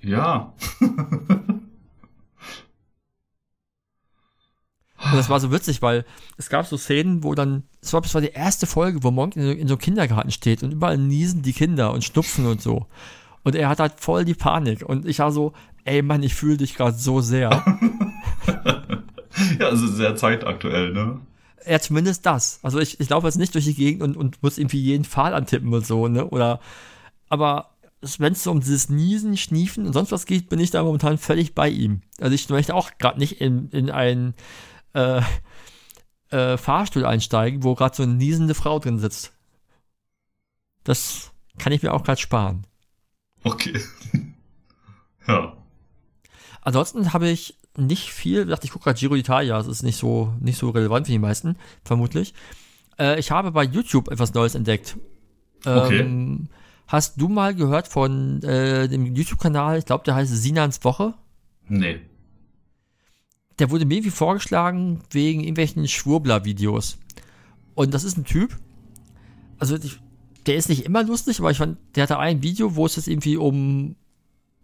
Ja. Und das war so witzig, weil es gab so Szenen, wo dann, es war die erste Folge, wo Monk in, so- in so einem Kindergarten steht und überall niesen die Kinder und schnupfen und so. Und er hat halt voll die Panik. Und ich war so, ey Mann, ich fühle dich gerade so sehr. ja, also sehr zeitaktuell, ne? ja, zumindest das. Also ich, ich laufe jetzt nicht durch die Gegend und, und muss irgendwie jeden Pfahl antippen und so, ne? Oder, aber wenn es so um dieses Niesen, Schniefen und sonst was geht, bin ich da momentan völlig bei ihm. Also ich möchte auch gerade nicht in, in einen äh, äh, Fahrstuhl einsteigen, wo gerade so eine niesende Frau drin sitzt. Das kann ich mir auch gerade sparen. Okay. ja. Ansonsten habe ich nicht viel, ich dachte, ich gucke gerade Giro d'Italia, das ist nicht so, nicht so relevant für die meisten, vermutlich. Äh, ich habe bei YouTube etwas Neues entdeckt. Okay. Ähm, hast du mal gehört von äh, dem YouTube-Kanal, ich glaube, der heißt Sinans Woche? Nee. Der wurde mir irgendwie vorgeschlagen wegen irgendwelchen Schwurbler-Videos. Und das ist ein Typ, also ich, der ist nicht immer lustig, aber ich fand, der hatte ein Video, wo es jetzt irgendwie um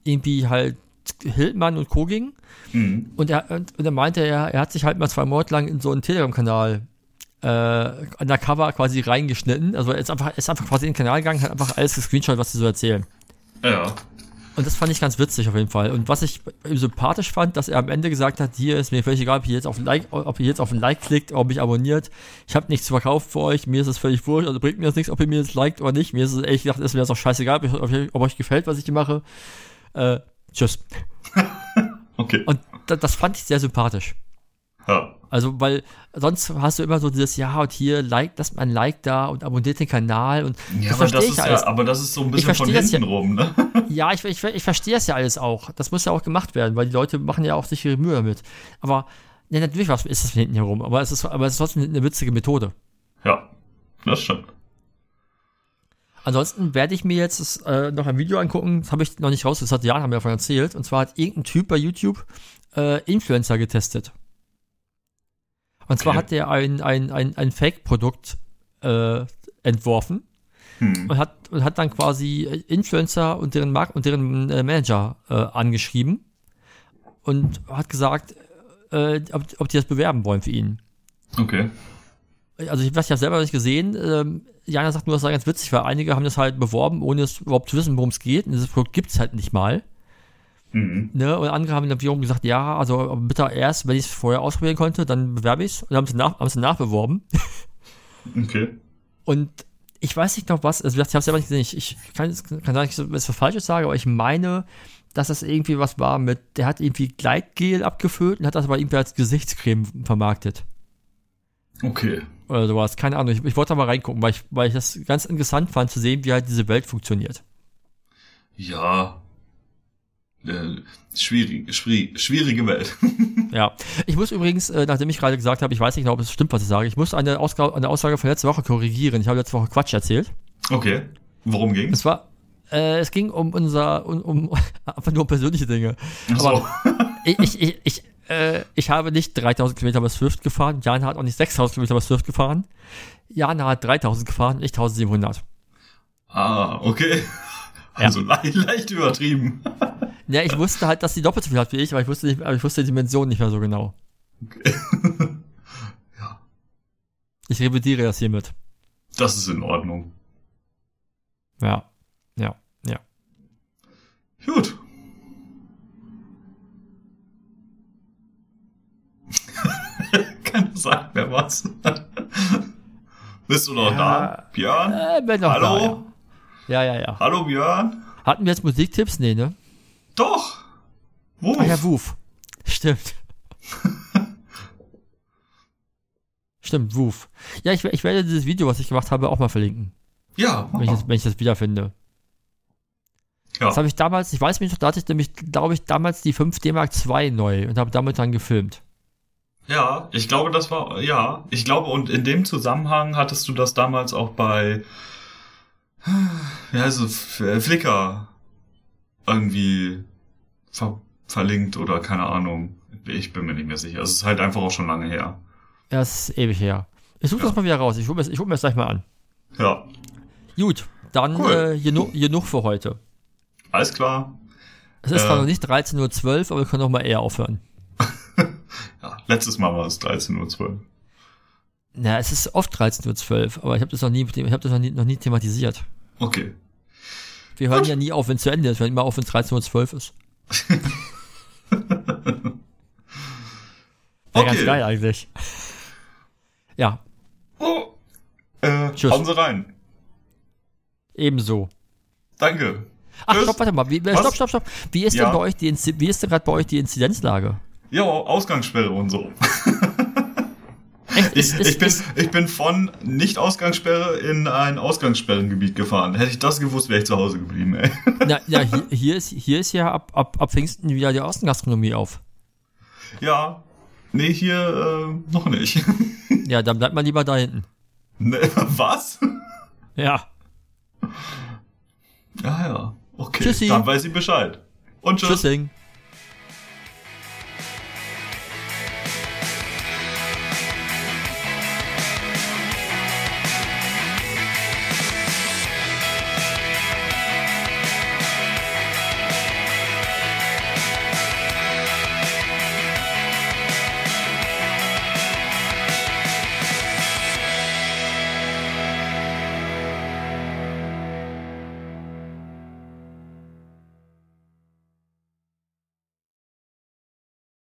irgendwie halt Hildmann und Co. ging. Mhm. Und er, und, und er meinte, er, er hat sich halt mal zwei Monate lang in so einen Telegram-Kanal äh, undercover quasi reingeschnitten. Also er ist einfach, ist einfach quasi in den Kanal gegangen, hat einfach alles gescreenshot, was sie so erzählen. Ja. Und das fand ich ganz witzig auf jeden Fall. Und was ich sympathisch fand, dass er am Ende gesagt hat, hier ist mir völlig egal, ob ihr jetzt auf ein Like, ob ihr jetzt auf ein Like klickt, ob mich abonniert. Ich habe nichts zu verkaufen für euch, mir ist es völlig wurscht, also bringt mir das nichts, ob ihr mir das liked oder nicht. Mir ist es ehrlich gesagt, ist mir das auch scheißegal, ob, ich, ob euch gefällt, was ich hier mache. Äh, tschüss. Okay. Und da, das fand ich sehr sympathisch. ja. Also, weil sonst hast du immer so dieses, ja, und hier like, lasst mal ein Like da und abonniert den Kanal und Ja, das verstehe das, ich ist alles. ja, aber das ist so ein bisschen von hinten ja- rum, ne? Ja, ich, ich, ich verstehe das ja alles auch. Das muss ja auch gemacht werden, weil die Leute machen ja auch sich ihre Mühe damit. Aber, ja, natürlich was ist das von hinten herum, aber es ist, aber es ist trotzdem eine witzige Methode. Ja, das stimmt. Ansonsten werde ich mir jetzt äh, noch ein Video angucken, das habe ich noch nicht raus, das hat Jan haben wir davon erzählt, und zwar hat irgendein Typ bei YouTube äh, Influencer getestet. Und zwar Okay. hat der ein, ein, ein, ein Fake-Produkt äh, entworfen Hm. und hat, und hat dann quasi Influencer und deren Mark und deren äh, Manager äh, angeschrieben und hat gesagt, äh, ob, ob die das bewerben wollen für ihn. Okay. Also ich weiß, ich habe selber nicht gesehen. Ähm, Jana sagt nur, das sei ganz witzig, weil einige haben das halt beworben, ohne es überhaupt zu wissen, worum es geht. Und dieses Produkt gibt es halt nicht mal. Mhm. Ne? Und andere haben dann wiederum gesagt, ja, also bitte erst, wenn ich es vorher ausprobieren konnte, dann bewerbe ich es. Und haben es nach, haben es nachbeworben. Okay. Und ich weiß nicht noch was, also ich habe es selber nicht gesehen. Ich, ich kann, kann sagen, ich was Falsches sage, aber ich meine, dass das irgendwie was war mit, der hat irgendwie Gleitgel abgefüllt und hat das aber irgendwie als Gesichtscreme vermarktet. Okay. Oder sowas. Keine Ahnung. Ich, ich wollte da mal reingucken, weil ich, weil ich das ganz interessant fand zu sehen, wie halt diese Welt funktioniert. Ja. Äh, schwierig, schwierig, schwierige Welt. Ja. Ich muss übrigens, äh, nachdem ich gerade gesagt habe, ich weiß nicht genau, ob es stimmt, was ich sage, ich muss eine, Ausgabe, eine Aussage von letzter Woche korrigieren. Ich habe letzte Woche Quatsch erzählt. Okay. Worum ging's? Es war, äh, es ging um unser, um, um einfach nur um persönliche Dinge. Ach so. Aber ich, ich, ich, ich, äh, ich habe nicht 3000 Kilometer bei Swift gefahren. Jan hat auch nicht 6000 Kilometer bei Swift gefahren. Jan hat 3000 gefahren, ich 1700. Ah, okay. Also le leicht übertrieben. Ja, ich wusste halt, dass sie doppelt so viel hat wie ich, aber ich wusste nicht, aber ich wusste die Dimension nicht mehr so genau. Okay. ja, Ich revidiere das hiermit. das ist in Ordnung. Ja, ja, ja. Gut. Sagt mehr was. Bist du noch Ja. da? Björn? Äh, bin noch Hallo? da, ja. ja, ja, ja. Hallo Björn? Hatten wir jetzt Musiktipps? Nee, ne? Doch. Wo? Ah ja, Woof. Stimmt. Stimmt, Woof. Ja, ich, ich werde dieses Video, was ich gemacht habe, auch mal verlinken, ja. wenn ich das, wenn ich das wiederfinde. ja. Das habe ich damals, ich weiß mich noch, da hatte ich nämlich, glaube ich, damals die 5D Mark II neu und habe damit dann gefilmt. Ja, ich glaube, das war, ja, ich glaube, und in dem Zusammenhang hattest du das damals auch bei, wie heißt es, Flickr irgendwie ver verlinkt oder keine Ahnung. Ich bin mir nicht mehr sicher. Es ist halt einfach auch schon lange her. Ja, das ist ewig her. Ich suche das mal wieder raus. Ich gucke mir, guck mir das gleich mal an. Ja, Gut, dann Cool. äh, genug, genug für heute. alles klar. Es ist Äh. zwar noch nicht 13.12 Uhr, aber wir können auch mal eher aufhören. Ja, letztes Mal war es 13.12 Uhr. Na, es ist oft 13.12 Uhr, aber ich habe das noch nie, ich habe das noch nie, noch nie thematisiert. Okay. Wir hören Gut. ja nie auf, wenn es zu Ende ist, wir hören immer auf, wenn es 13.12 Uhr ist. Wäre ganz Okay. geil eigentlich. Ja, Oh. Äh, Tschüss. hauen Sie rein. ebenso. Danke. Ach, Tschüss. stopp, warte mal. Wie, äh, stopp, stopp, stopp. Wie ist Ja. denn bei euch die, wie ist denn gerade bei euch die Inzidenzlage? Ja, Ausgangssperre und so. Ich, ich, bin, ich bin von Nicht-Ausgangssperre in ein Ausgangssperrengebiet gefahren. Hätte ich das gewusst, wäre ich zu Hause geblieben, ey. na, ja, hier, hier ist, hier ist ja ab, ab, ab Pfingsten wieder die Außengastronomie auf. Ja. Nee, hier äh, noch nicht. Ja, dann bleibt man lieber da hinten. ne, was? Ja. Ja, ja. Okay, Tschüssi. dann weiß ich Bescheid. Und tschüss. Tschüssing.